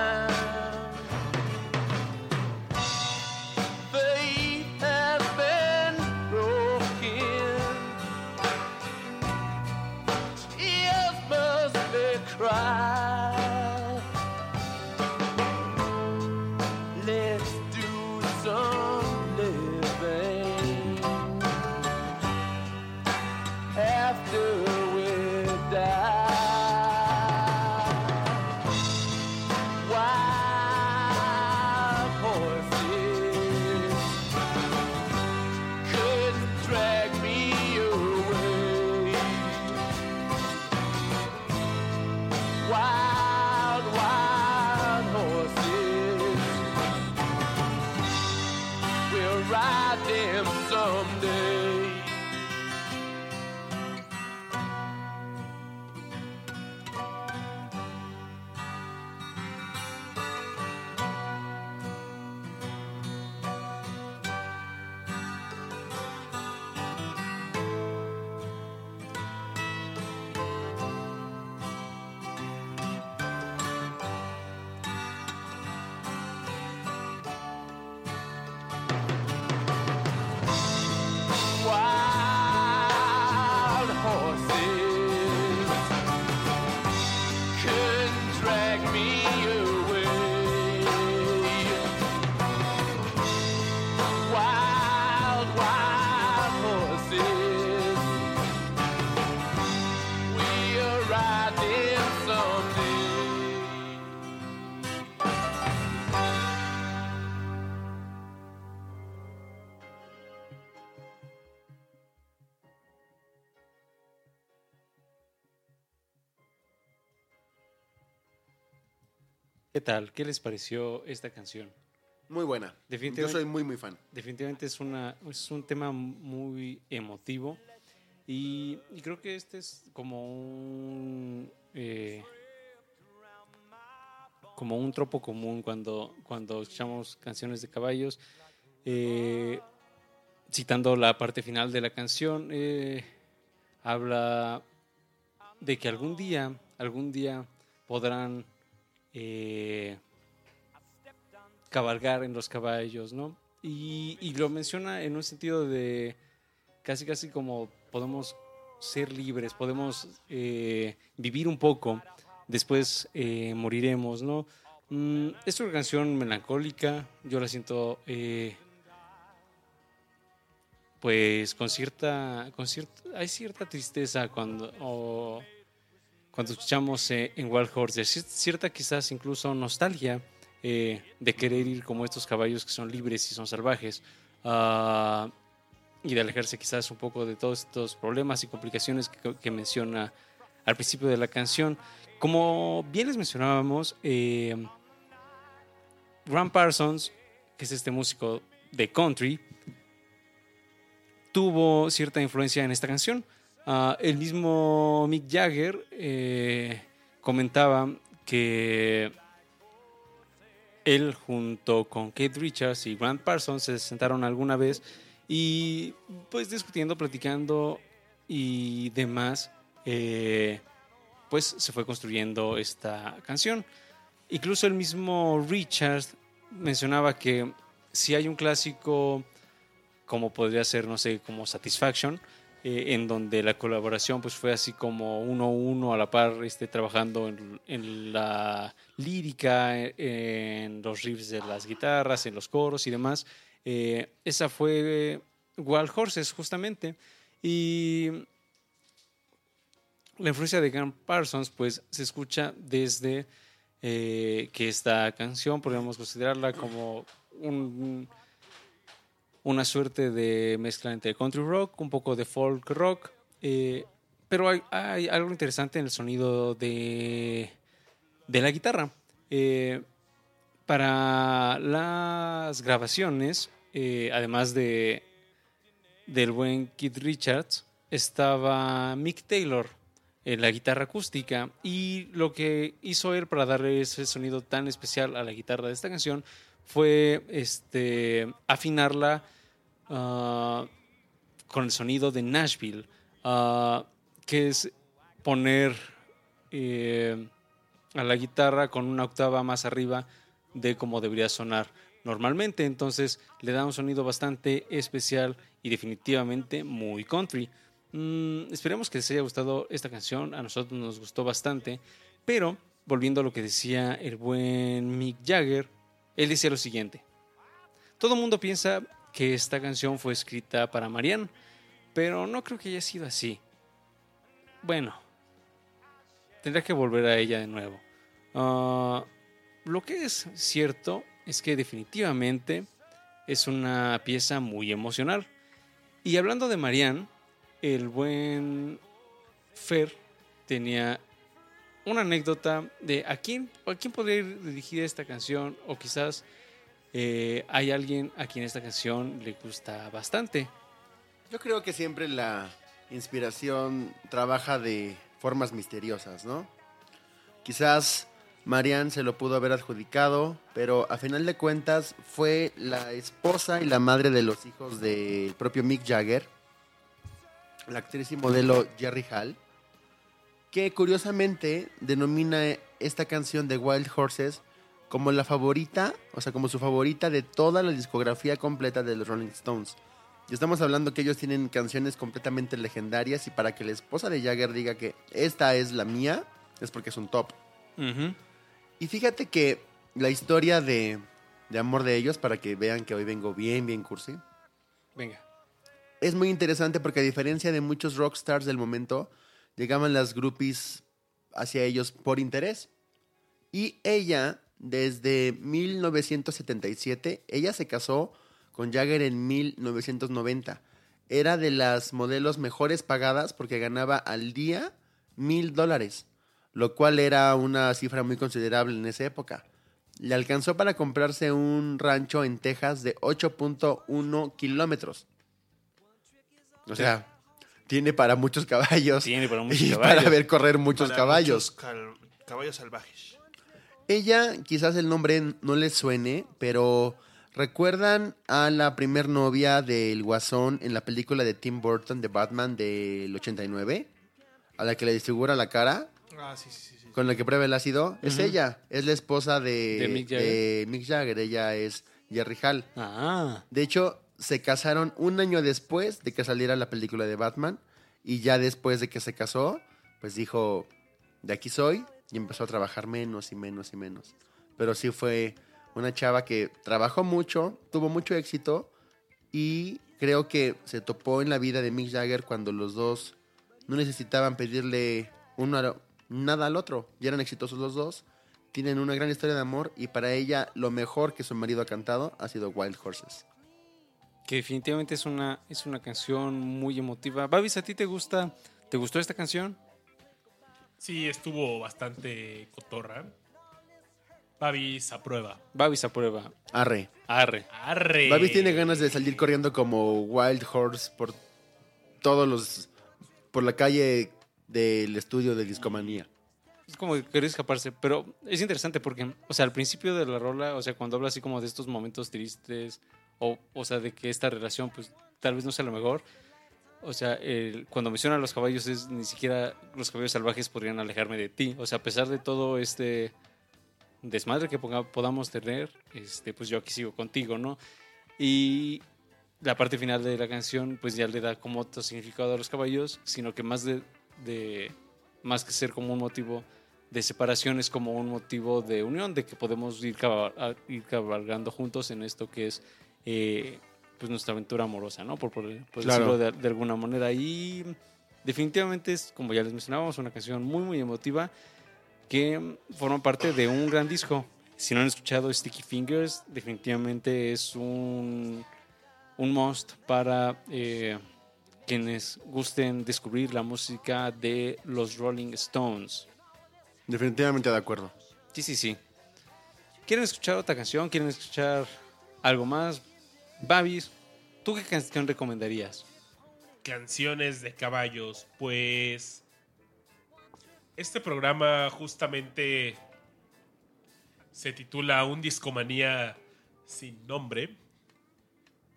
S4: ¿Qué tal? ¿Qué les pareció esta canción?
S3: Muy buena. Yo soy muy, muy fan.
S4: Definitivamente es, una, es un tema muy emotivo y, y creo que este es como un eh, como un tropo común cuando, cuando escuchamos canciones de caballos. Eh, citando la parte final de la canción, eh, habla de que algún día, algún día podrán eh, cabalgar en los caballos, ¿no? Y, lo menciona en un sentido de casi, casi como podemos ser libres, podemos eh, vivir un poco, después eh, moriremos, ¿no? Mm, es una canción melancólica, yo la siento pues con cierta, con cierta, hay cierta tristeza cuando, cuando escuchamos eh, en Wild Horses, cier- cierta quizás incluso nostalgia eh, de querer ir como estos caballos que son libres y son salvajes ah, y de alejarse quizás un poco de todos estos problemas y complicaciones que, menciona al principio de la canción. Como bien les mencionábamos, eh, Parsons, que es este músico de country, tuvo cierta influencia en esta canción. Ah, el mismo Mick Jagger eh, comentaba que él junto con Kate Richards y Grant Parsons se sentaron alguna vez y pues discutiendo, platicando y demás, eh, pues se fue construyendo esta canción. Incluso el mismo Richards mencionaba que si hay un clásico como podría ser, no sé, como Satisfaction, eh, en donde la colaboración pues fue así como uno a uno a la par, este, trabajando en, en la lírica, en, los riffs de las guitarras, en los coros y demás. Eh, esa fue Wild Horses, justamente. Y la influencia de Grant Parsons, pues se escucha desde eh, que esta canción podríamos considerarla como un, una suerte de mezcla entre country rock, un poco de folk rock, eh, pero hay, algo interesante en el sonido de, de la guitarra. Eh, para las grabaciones, eh, además de del buen Keith Richards, estaba Mick Taylor en la guitarra acústica y lo que hizo él para darle ese sonido tan especial a la guitarra de esta canción fue este afinarla ah, con el sonido de Nashville, ah, que es poner eh, a la guitarra con una octava más arriba de como debería sonar normalmente. Entonces le da un sonido bastante especial y definitivamente muy country. Mm, esperemos que les haya gustado esta canción. A nosotros nos gustó bastante. Pero volviendo a lo que decía el buen Mick Jagger, él decía lo siguiente. Todo el mundo piensa que esta canción fue escrita para Marianne, pero no creo que haya sido así. Bueno, tendrá que volver a ella de nuevo. Ah, lo que es cierto es que definitivamente es una pieza muy emocional. Y hablando de Marianne, el buen Fer tenía una anécdota de a quién, a quién podría ir dirigida esta canción o quizás eh, hay alguien a quien esta canción le gusta bastante.
S3: Yo creo que siempre la inspiración trabaja de formas misteriosas, ¿no? Quizás Marianne se lo pudo haber adjudicado, pero a final de cuentas fue la esposa y la madre de los hijos del propio Mick Jagger, la actriz y modelo Jerry Hall, que curiosamente denomina esta canción de Wild Horses como la favorita, o sea, como su favorita de toda la discografía completa de los Rolling Stones. Y estamos hablando que ellos tienen canciones completamente legendarias y para que la esposa de Jagger diga que esta es la mía, es porque es un top. Y fíjate que la historia de, de amor de ellos, para que vean que hoy vengo bien, bien cursi,
S4: Venga.
S3: es muy interesante porque a diferencia de muchos rockstars del momento, llegaban las groupies hacia ellos por interés. Y ella, desde 1977, ella se casó con Jagger en 1990. Era de las modelos mejores pagadas porque ganaba al día mil dólares, lo cual era una cifra muy considerable en esa época. Le alcanzó para comprarse un rancho en Texas de 8.1 kilómetros. O sea, tiene para muchos caballos.
S4: Tiene para muchos
S3: y
S4: caballos.
S3: para ver correr muchos
S2: Para
S3: caballos.
S2: muchos cal- caballos salvajes.
S3: Ella, quizás el nombre no le suene, pero ¿recuerdan a la primer novia del Guasón en la película de Tim Burton de Batman del 89? A la que le desfigura la cara,
S2: Ah, sí, sí, sí. sí.
S3: con la que prueba el ácido. Es ella, es la esposa de,
S4: ¿De Mick Jagger?
S3: de Mick Jagger. Ella es Jerry Hall.
S4: Ah,
S3: De hecho, se casaron un año después de que saliera la película de Batman. Y ya después de que se casó, pues dijo, de aquí soy. Y empezó a trabajar menos y menos y menos. Pero sí fue una chava que trabajó mucho, tuvo mucho éxito. Y creo que se topó en la vida de Mick Jagger cuando los dos no necesitaban pedirle uno nada al otro. Ya eran exitosos los dos. Tienen una gran historia de amor y para ella lo mejor que su marido ha cantado ha sido Wild Horses.
S4: Que definitivamente es una, es una canción muy emotiva. Babis, ¿a ti te gusta? ¿Te gustó esta canción?
S1: Sí, estuvo bastante cotorra. Babis aprueba.
S4: Babis aprueba.
S3: Arre.
S4: Arre.
S1: Arre.
S3: Babis tiene ganas de salir corriendo como Wild Horse por todos los. por la calle del estudio de Discomanía.
S4: Es como que quería escaparse, pero es interesante porque, o sea, al principio de la rola, o sea, cuando habla así como de estos momentos tristes, o, o sea, de que esta relación, pues, tal vez no sea lo mejor, o sea, el- cuando menciona a los caballos, es ni siquiera los caballos salvajes podrían alejarme de ti, o sea, a pesar de todo este desmadre que ponga- podamos tener, este, pues yo aquí sigo contigo, ¿no? Y la parte final de la canción, pues ya le da como otro significado a los caballos, sino que más de, de más que ser como un motivo de separación es como un motivo de unión, de que podemos ir, caba- a- ir cabalgando juntos en esto que es eh, pues nuestra aventura amorosa, ¿no? Por, por- por
S3: Claro.
S4: decirlo de, de alguna manera. Y definitivamente es, como ya les mencionábamos, una canción muy, muy emotiva que forma parte de un gran disco. Si no han escuchado Sticky Fingers, definitivamente es un, un must para eh, quienes gusten descubrir la música de los Rolling Stones.
S3: Definitivamente de acuerdo.
S4: Sí, sí, sí. ¿Quieren escuchar otra canción? ¿Quieren escuchar algo más? Babis, ¿tú qué canción recomendarías?
S1: canciones de caballos, pues este programa justamente se titula Un discomanía sin nombre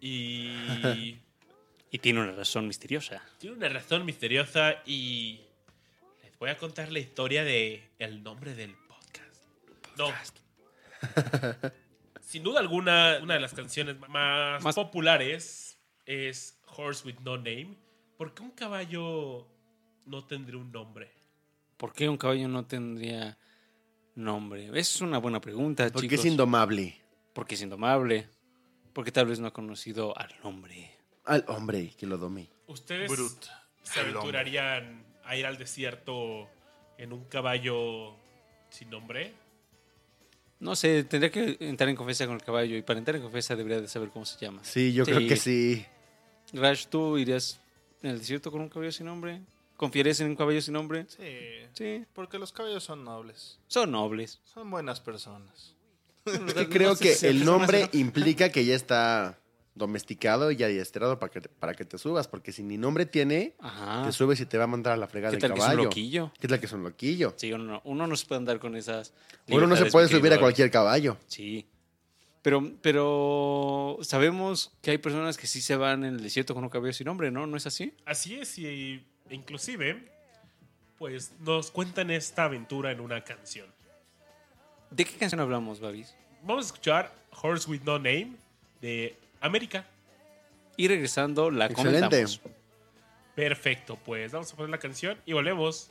S1: y
S4: Y tiene una razón misteriosa.
S1: tiene una razón misteriosa y les voy a contar la historia de el nombre del podcast. No. Sin duda alguna, una de las canciones más,
S4: Más-
S1: populares es Horse with No Name. ¿Por qué un caballo no tendría un nombre?
S4: ¿Por qué un caballo no tendría nombre? Esa es una buena pregunta,
S3: Porque
S4: chicos.
S3: es indomable.
S4: Porque es indomable. Porque tal vez no ha conocido al hombre.
S3: Al hombre que lo domé.
S1: ¿Ustedes
S2: Brut.
S1: se aventurarían a ir al desierto en un caballo sin nombre?
S4: No sé, tendría que entrar en confianza con el caballo y para entrar en confianza debería de saber cómo se llama.
S3: Sí, yo creo que sí.
S4: Rash, ¿tú irías en el desierto con un caballo sin nombre? ¿Confiarías en un caballo sin nombre?
S2: Sí.
S4: Sí.
S2: Porque los caballos son nobles.
S4: Son nobles.
S2: Son buenas personas.
S3: creo que el nombre implica que ya está domesticado y adiestrado para que, para que te subas, porque si ni nombre tiene, te subes y te va a mandar a la fregada
S4: ¿Qué tal
S3: el
S4: caballo. Que es un loquillo?
S3: ¿Qué tal que es un loquillo?
S4: Sí, uno, uno no se puede andar con esas.
S3: Uno no se puede subir a cualquier caballo.
S4: Sí. Pero, pero sabemos que hay personas que sí se van en el desierto con un caballo sin nombre, ¿no? ¿No es así?
S6: Así es, y e inclusive, pues nos cuentan esta aventura en una canción.
S4: ¿De qué canción hablamos, Babis?
S6: Vamos a escuchar Horse with No Name de América.
S4: Y regresando, la
S3: Excelente.
S4: comentamos.
S6: Perfecto, pues vamos a poner la canción y volvemos.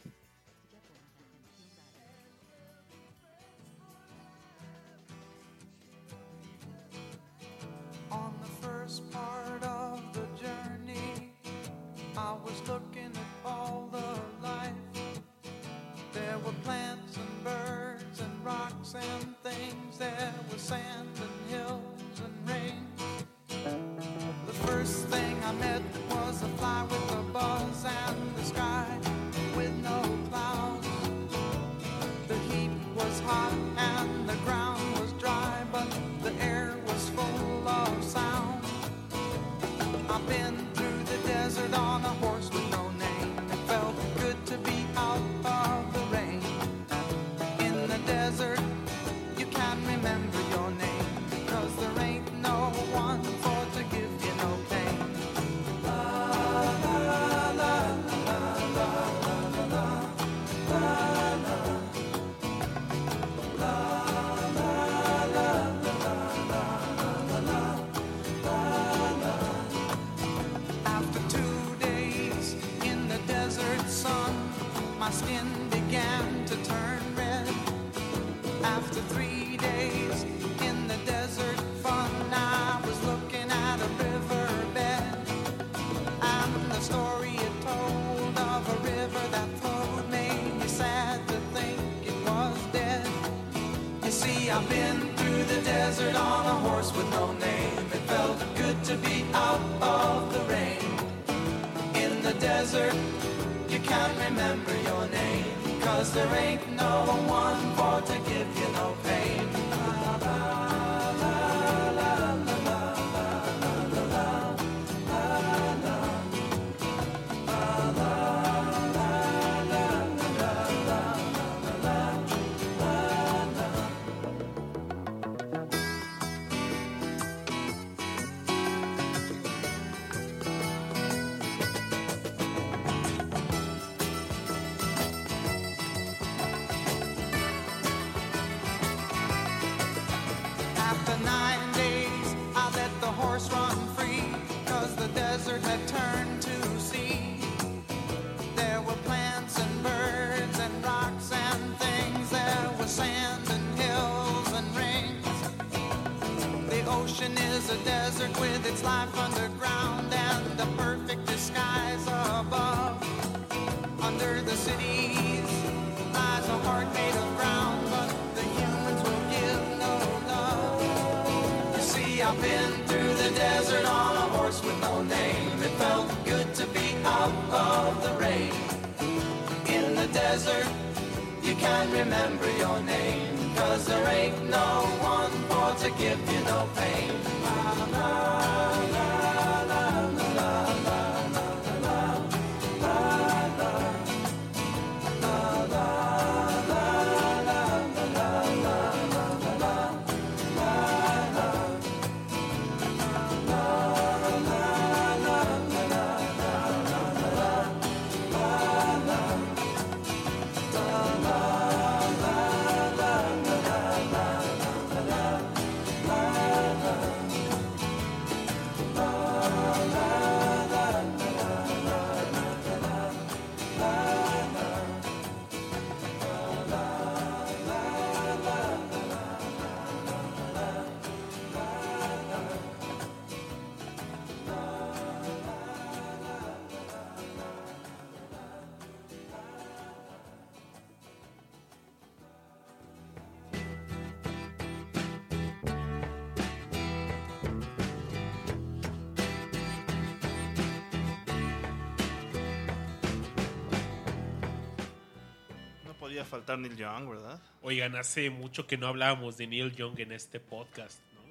S2: Faltar Neil Young, ¿verdad?
S1: Oigan, hace mucho que no hablábamos de Neil Young en este podcast, ¿no?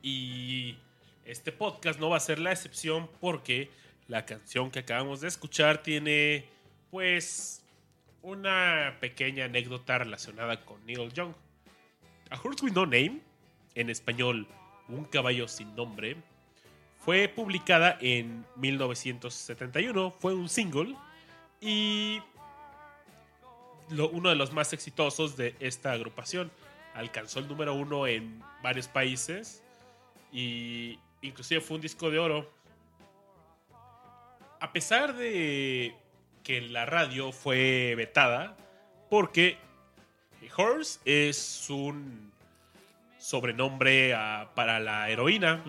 S1: Y este podcast no va a ser la excepción porque la canción que acabamos de escuchar tiene, pues, una pequeña anécdota relacionada con Neil Young. A Horse with No Name, en español, Un caballo sin nombre, fue publicada en 1971, fue un single y lo- uno de los más exitosos de esta agrupación. Alcanzó el número uno en varios países y inclusive fue un disco de oro. A pesar de que la radio fue vetada, porque Horse es un sobrenombre ah, para la heroína.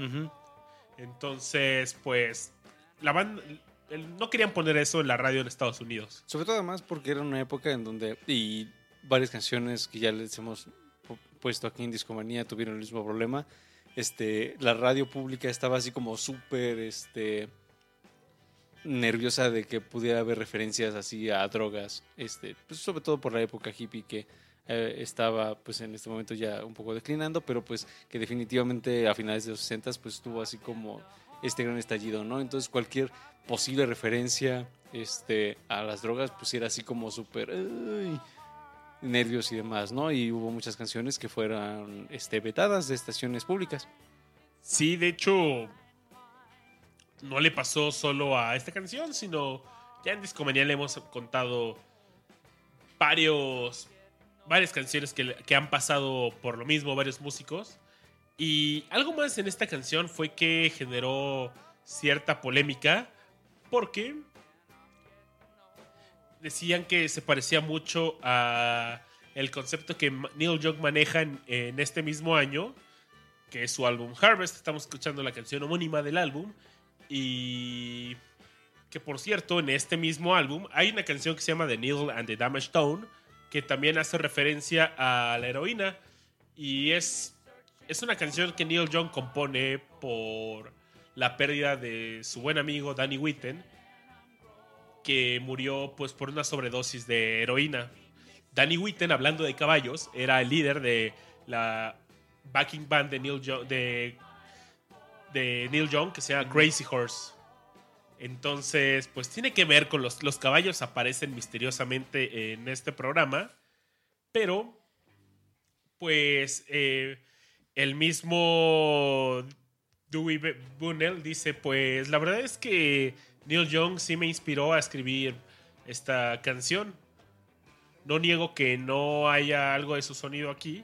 S1: Entonces, pues, la banda no querían poner eso en la radio en Estados Unidos.
S4: Sobre todo además porque era una época en donde, y varias canciones que ya les hemos pu- puesto aquí en Discomanía tuvieron el mismo problema. Este, la radio pública estaba así como súper este, nerviosa de que pudiera haber referencias así a drogas, este, pues sobre todo por la época hippie que eh, estaba pues en este momento ya un poco declinando, pero pues que definitivamente a finales de los 60 pues tuvo así como este gran estallido, ¿no? Entonces cualquier posible referencia este, a las drogas, pues era así como súper nervios y demás, ¿no? Y hubo muchas canciones que fueran este, vetadas de estaciones públicas.
S1: Sí, de hecho, no le pasó solo a esta canción, sino ya en Discomanía le hemos contado varios, varias canciones que, que han pasado por lo mismo, varios músicos. Y algo más en esta canción fue que generó cierta polémica porque decían que se parecía mucho a el concepto que Neil Young maneja en, este mismo año, que es su álbum Harvest. Estamos escuchando la canción homónima del álbum. Y que por cierto, en este mismo álbum hay una canción que se llama The Needle and the Damaged Tone, que también hace referencia a la heroína. Y es, es una canción que Neil Young compone por la pérdida de su buen amigo Danny Whitten, que murió pues por una sobredosis de heroína. Danny Whitten, hablando de caballos, era el líder de la backing band de Neil Young, de, de Neil Young que se llama Crazy Horse. Entonces, pues tiene que ver con los, los caballos aparecen misteriosamente en este programa, pero pues eh, el mismo Dewey Bunnell dice, pues la verdad es que Neil Young sí me inspiró a escribir esta canción. No niego que no haya algo de su sonido aquí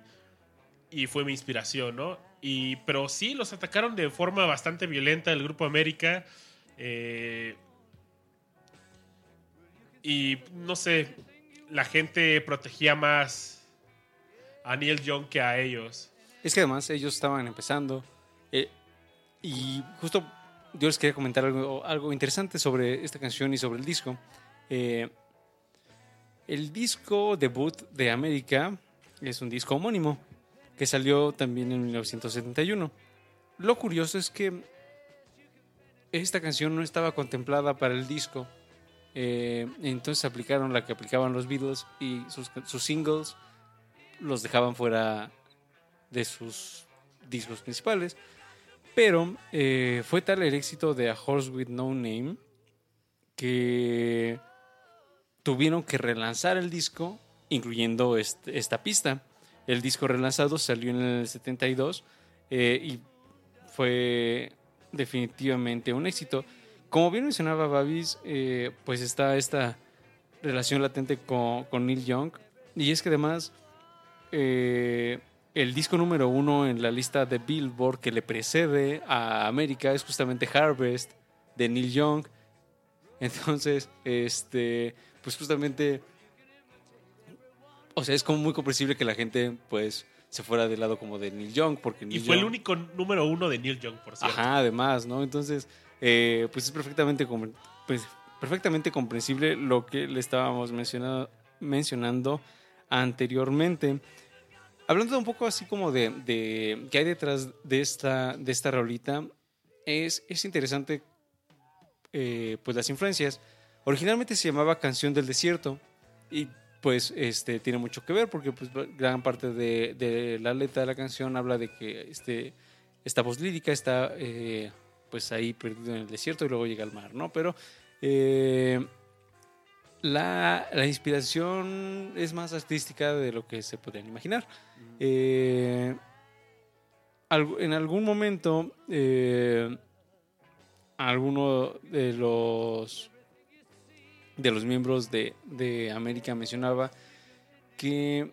S1: y fue mi inspiración, ¿no? Y, pero sí, los atacaron de forma bastante violenta el Grupo América. eh, y no sé, la gente protegía más a Neil Young que a ellos.
S4: Es que además ellos estaban empezando. Y justo yo les quería comentar algo, algo interesante sobre esta canción y sobre el disco. Eh, el disco debut de América es un disco homónimo que salió también en 1971. Lo curioso es que esta canción no estaba contemplada para el disco. Eh, entonces aplicaron la que aplicaban los Beatles y sus singles los dejaban fuera de sus discos principales. Pero eh, fue tal el éxito de A Horse with No Name que tuvieron que relanzar el disco, incluyendo esta pista. El disco relanzado salió en el 72 eh, y fue definitivamente un éxito. Como bien mencionaba Babis, eh, pues está esta relación latente con, Neil Young. Y es que además el disco número uno en la lista de Billboard que le precede a América es justamente Harvest de Neil Young. Entonces, este, pues justamente, o sea, es como muy comprensible que la gente, pues, se fuera del lado como de Neil Young, porque
S1: Y
S4: Neil
S1: fue el único número uno de Neil Young, por cierto.
S4: Ajá, además, ¿no? Entonces, eh, pues es perfectamente, pues, perfectamente comprensible lo que le estábamos mencionando anteriormente. Hablando un poco así como de, de qué hay detrás de esta, de esta rolita, es, es interesante eh, pues las influencias. Originalmente se llamaba Canción del Desierto Y pues este tiene mucho que ver porque pues gran parte de, la letra de la canción habla de que este, esta voz lírica está eh, pues ahí perdido en el desierto y luego llega al mar, ¿no? Pero eh, la, la inspiración es más artística de lo que se podrían imaginar. Eh, en algún momento, eh, alguno de los de los miembros de, de América mencionaba que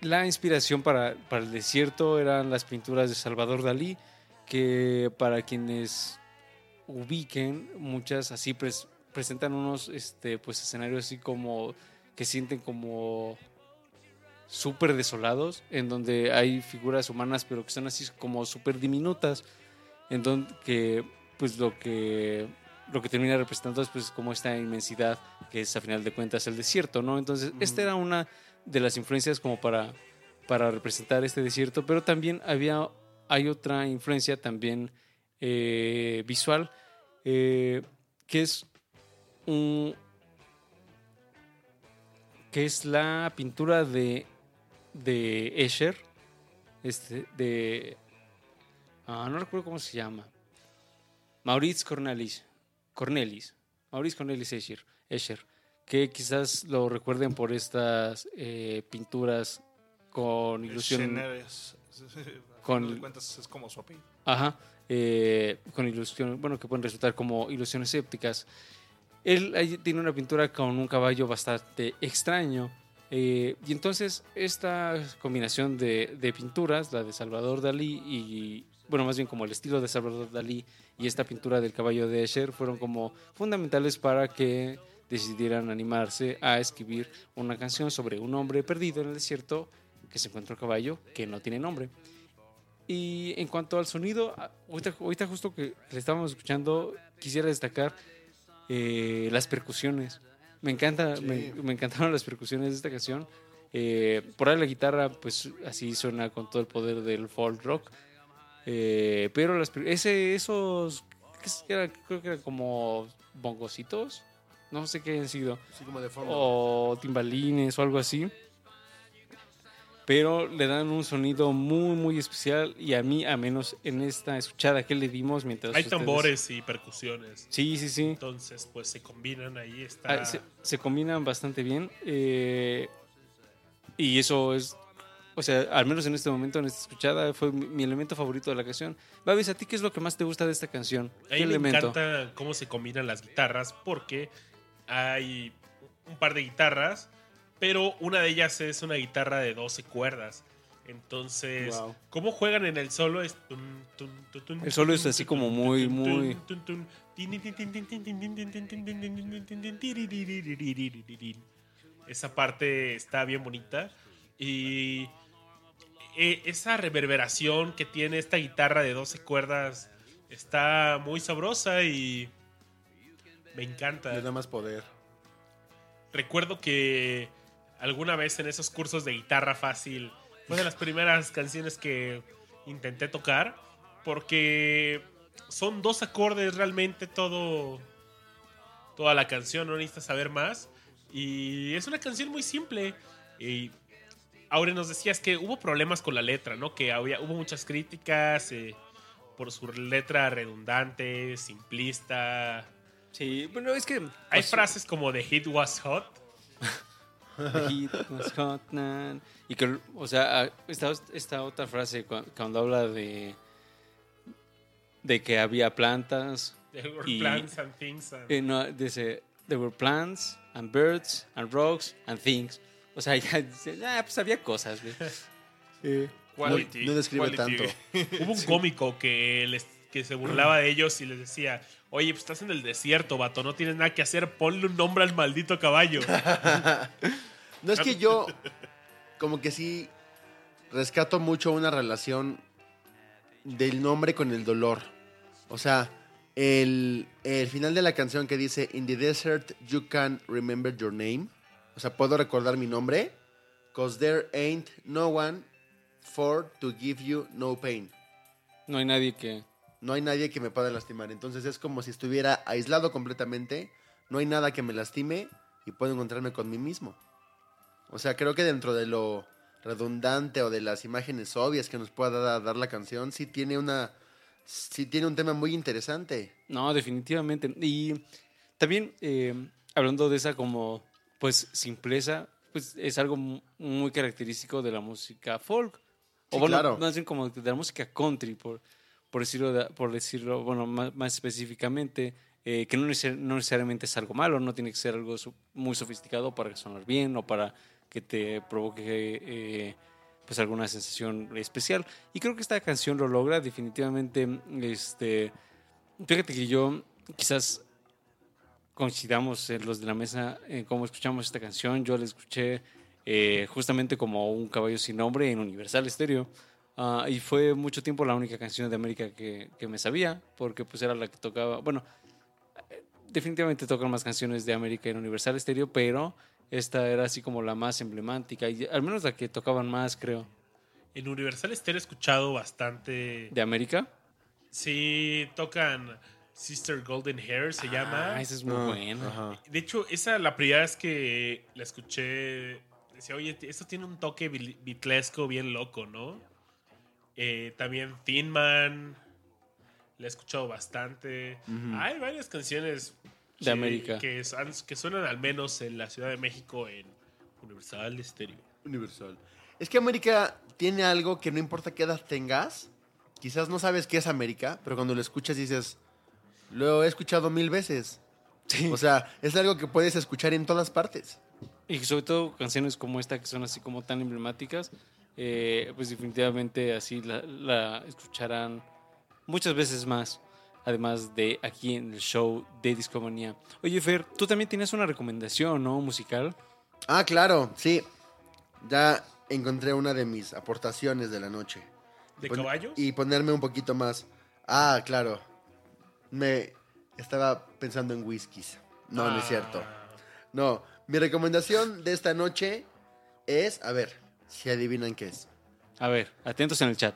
S4: la inspiración para, para el desierto eran las pinturas de Salvador Dalí, que para quienes ubiquen, muchas así pres- presentan unos este, pues, escenarios así como que sienten como súper desolados, en donde hay figuras humanas, pero que son así como súper diminutas, en donde que, pues lo que lo que termina representando es pues como esta inmensidad que es a final de cuentas el desierto, ¿no? Entonces, esta era una de las influencias como para, para representar este desierto, pero también había, hay otra influencia también eh, visual, eh, que es un, que es la pintura de, de Escher, este, de, ah, no recuerdo cómo se llama, Maurice Cornelis, Cornelis, Maurice Cornelis Escher, Escher, que quizás lo recuerden por estas eh, pinturas con ilusión, Con
S2: cuentas es como su apellido.
S4: Ajá. eh, con ilusión, bueno, que pueden resultar como ilusiones sépticas. Él tiene una pintura con un caballo bastante extraño. eh, y entonces esta combinación de, pinturas, la de Salvador Dalí y, bueno, más bien como el estilo de Salvador Dalí y esta pintura del caballo de Escher fueron como fundamentales para que decidieran animarse a escribir una canción sobre un hombre perdido en el desierto que se encuentra un caballo que no tiene nombre. Y en cuanto al sonido, ah, ahorita justo que le estábamos escuchando, quisiera destacar eh, las percusiones. Me encanta, me, me encantaron las percusiones de esta canción. Eh, por ahí la guitarra, pues así suena con todo el poder del folk rock. Eh, pero las, ese, esos, ¿qué es que era? creo que eran como bongocitos, no sé qué han sido
S3: Así como de fondo.
S4: o timbalines o algo así. Pero le dan un sonido muy, muy especial y a mí, a menos en esta escuchada que le dimos mientras...
S1: Hay
S4: ustedes-
S1: tambores y percusiones.
S4: Sí, sí, sí.
S1: Entonces, pues se combinan ahí. Está.
S4: Ah, se, se combinan bastante bien. eh, y eso es... O sea, al menos en este momento, en esta escuchada, fue mi, mi elemento favorito de la canción. Babis, ¿a ti qué es lo que más te gusta de esta canción?
S1: A
S4: ¿Qué
S1: mí me
S4: elemento?
S1: encanta cómo se combinan las guitarras porque hay un par de guitarras, pero una de ellas es una guitarra de 12 cuerdas. Entonces,
S4: wow.
S1: ¿cómo juegan en el solo? Es
S4: el solo es así como muy, muy...
S1: Esa parte está bien bonita. Y esa reverberación que tiene esta guitarra de 12 cuerdas está muy sabrosa y me encanta.
S3: Le da más poder.
S1: Recuerdo que alguna vez en esos cursos de guitarra fácil fue de las primeras canciones que intenté tocar porque son dos acordes realmente todo toda la canción, no necesitas saber más y es una canción muy simple y Aure nos decías que hubo problemas con la letra, ¿no? Que había, hubo muchas críticas eh, por su letra redundante, simplista.
S4: Sí, bueno, es que...
S1: Hay
S4: pues,
S1: frases como The Hit Was Hot.
S4: The heat was hot, man. Y que, o sea, ah, esta, esta otra frase cu- cuando habla de de que había plantas,
S1: There were
S4: Y-
S1: plants and things. and-
S4: eh, no, dice, there were plants and birds and rocks and things. O sea, ya dice, ah, pues había cosas, güey. Eh,
S2: Quality,
S3: no describe
S2: quality.
S3: tanto.
S1: Hubo un cómico que, les, que se burlaba de ellos y les decía, oye, pues estás en el desierto, vato, no tienes nada que hacer, ponle un nombre al maldito caballo.
S3: No es que yo, como que sí, rescato mucho una relación del nombre con el dolor. O sea, el, el final de la canción que dice, In the desert you can remember your name. O sea, puedo recordar mi nombre. Cause there ain't no one for to give you no pain.
S4: no hay nadie que...
S3: No hay nadie que me pueda lastimar. Entonces es como si estuviera aislado completamente. No hay nada que me lastime. y puedo encontrarme con mí mismo. O sea, creo que dentro de lo redundante o de las imágenes obvias que nos pueda da- dar la canción, sí tiene una sí tiene un tema muy interesante.
S4: No, definitivamente. Y también, eh, hablando de esa como, pues, simpleza, pues es algo mu- muy característico de la música folk. O bueno,
S3: claro.
S4: más bien como de la música country, por, por decirlo, de- por decirlo bueno, más, específicamente, eh, que no, neces- no necesariamente es algo malo, no tiene que ser algo muy sofisticado para sonar bien o para que te provoque eh, pues alguna sensación especial. Y creo que esta canción lo logra definitivamente. Este, fíjate que yo quizás coincidamos en los de la mesa en cómo escuchamos esta canción. Yo la escuché eh, justamente como un caballo sin nombre en Universal Stereo. Ah, y fue mucho tiempo la única canción de América que, que me sabía, porque pues era la que tocaba. Bueno, definitivamente tocan más canciones de América en Universal Stereo, pero esta era así como la más emblemática, y al menos la que tocaban más, creo.
S1: En Universal Stereo he escuchado bastante.
S4: ¿De América?
S1: Sí, tocan Sister Golden Hair, se llama.
S4: Ah, esa es muy
S3: Ah,
S4: buena.
S1: De hecho, esa la primera vez que la escuché, decía, oye, esto tiene un toque bitlesco bien loco, ¿no? Eh, también Thin Man, la he escuchado bastante. Hay varias canciones
S4: De
S1: que-
S4: América.
S1: Que, que suenan al menos en la Ciudad de México en Universal Stereo.
S3: Universal. Es que América tiene algo que no importa qué edad tengas, quizás no sabes qué es América, pero cuando lo escuchas dices, lo he escuchado mil veces.
S4: Sí.
S3: O sea, es algo que puedes escuchar en todas partes.
S4: Y sobre todo canciones como esta que son así como tan emblemáticas, eh, pues definitivamente así la, la escucharán muchas veces más, además de aquí en el show de Discomanía. Oye, Fer, tú también tienes una recomendación, ¿no? Musical.
S3: Ah, claro, sí. Ya encontré una de mis aportaciones de la noche.
S1: ¿De
S3: Pon-
S1: caballos?
S3: Y ponerme un poquito más. Ah, claro. Me estaba pensando en whiskies. No, no es cierto.
S1: Ah,
S3: No, mi recomendación de esta noche es, a ver, si adivinan qué es.
S4: A ver, atentos en el chat.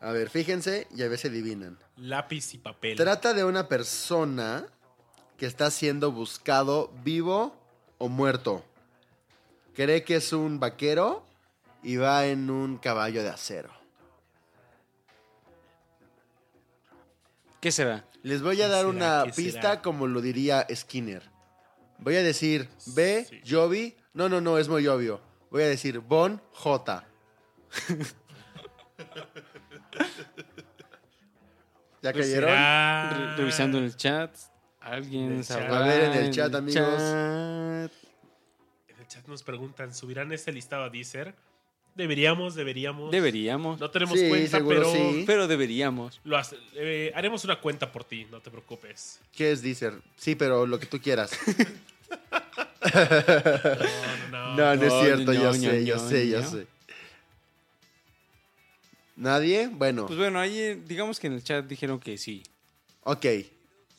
S3: A ver, fíjense y a ver si adivinan.
S1: Lápiz y papel.
S3: Trata de una persona que está siendo buscado vivo o muerto. Cree que es un vaquero y va en un caballo de acero.
S4: ¿Qué será?
S3: Les voy a
S1: ¿Qué
S3: dar
S1: será?
S3: una
S1: ¿Qué
S3: pista
S1: será?
S3: como lo diría Skinner. Voy a decir B,
S1: Sí.
S3: Jovi. No, no, no, es muy obvio. Voy a decir Bon J. ¿Ya
S1: Pues
S3: cayeron?
S4: Re- revisando en el chat. Alguien sabrá
S3: A ver en el chat, amigos.
S4: chat.
S1: En el chat nos preguntan, ¿subirán este listado a Deezer? Deberíamos, deberíamos.
S4: Deberíamos.
S1: No tenemos
S3: Sí,
S1: cuenta,
S3: seguro
S1: pero
S3: sí.
S4: Pero deberíamos.
S1: lo hace- eh, haremos una cuenta por ti, no te preocupes.
S3: ¿Qué es Deezer? Sí, pero lo que tú quieras.
S1: No, no, no.
S3: No, no es cierto, yo sé, yo sé, yo sé. ¿Nadie? Bueno,
S4: Pues bueno, ahí eh, digamos que en el chat dijeron que sí.
S3: ok.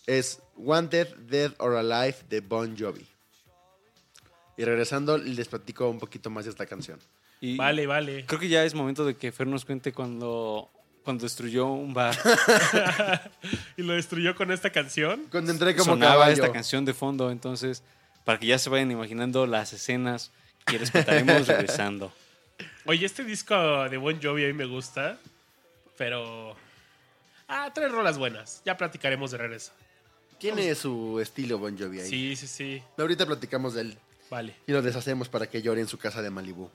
S3: Es Wanted, Dead or Alive de Bon Jovi. Y regresando, les platico un poquito más de esta canción.
S4: Y
S1: Vale, vale.
S4: Creo que ya es momento de que Fer nos cuente cuando, cuando destruyó un bar.
S1: y lo destruyó con esta canción.
S3: Cuando entré como
S4: Sonaba
S3: caballo.
S4: esta canción de fondo, entonces, para que ya se vayan imaginando las escenas que les contaremos regresando.
S1: Oye, este disco de Bon Jovi a mí me gusta, pero... Ah, tres rolas buenas. Ya platicaremos de regreso.
S3: Tiene su estilo Bon Jovi ahí.
S1: Sí, sí, sí.
S3: Ahorita platicamos de él.
S1: Vale.
S3: Y lo deshacemos para que llore en su casa de Malibú.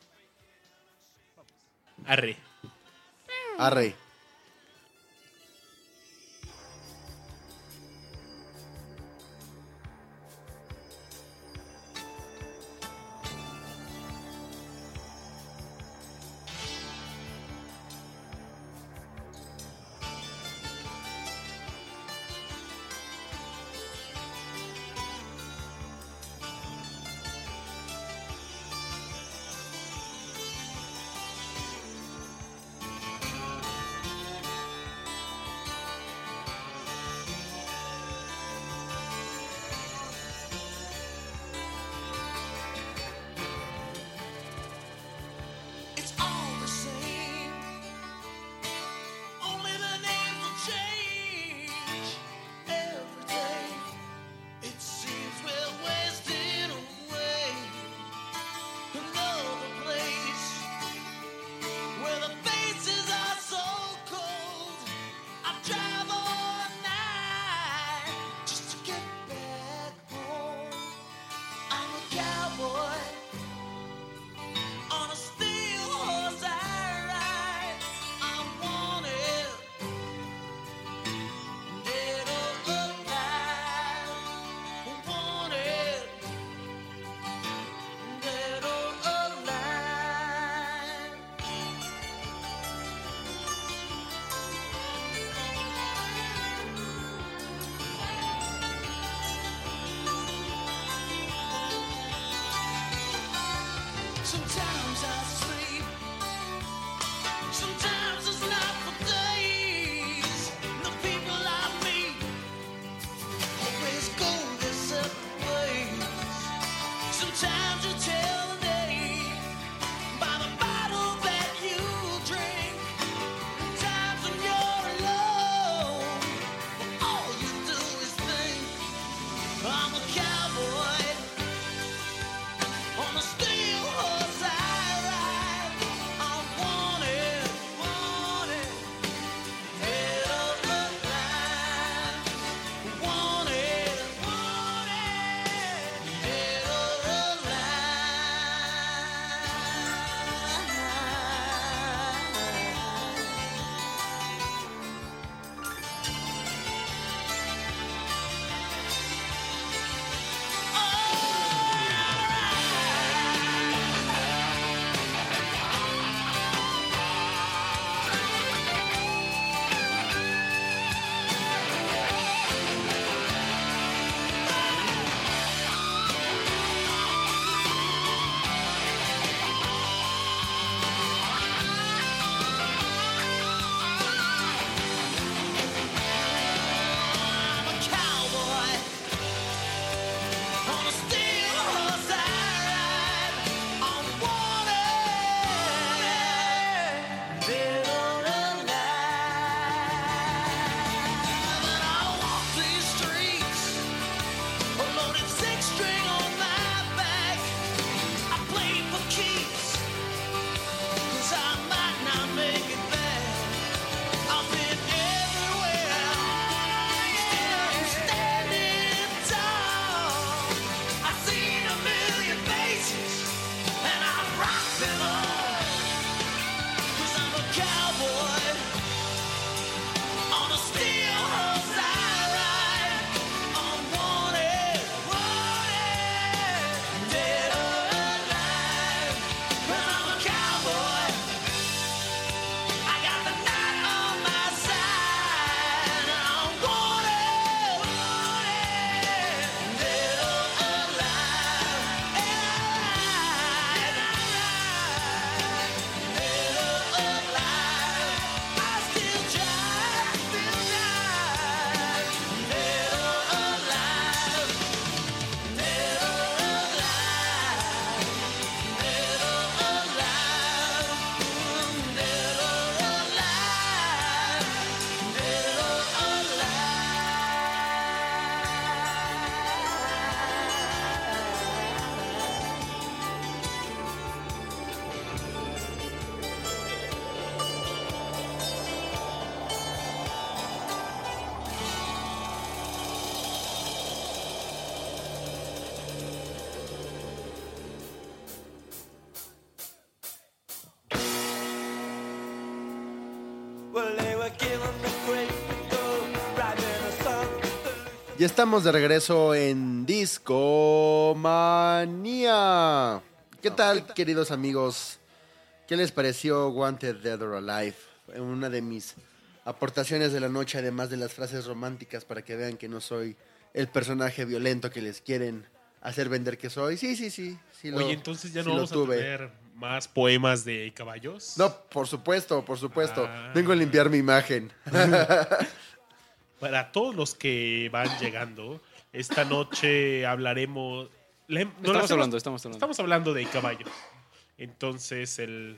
S1: Arre.
S3: Arre. Estamos de regreso en Disco Manía. ¿Qué tal, queridos amigos? ¿Qué les pareció Wanted Dead or Alive? Una de mis aportaciones de la noche, además de las frases románticas para que vean que no soy el personaje violento que les quieren hacer vender que soy. Sí, sí, sí. sí lo-
S1: Oye, entonces ya
S3: sí
S1: no
S3: lo
S1: vamos
S3: tuve.
S1: a tener más poemas de caballos.
S3: No, por supuesto, por supuesto.
S1: Ah.
S3: Vengo a limpiar mi imagen.
S1: Para todos los que van llegando, esta noche hablaremos. le- no
S4: Estamos
S1: hacemos-
S4: hablando, estamos hablando.
S1: Estamos hablando de caballo. Entonces, el.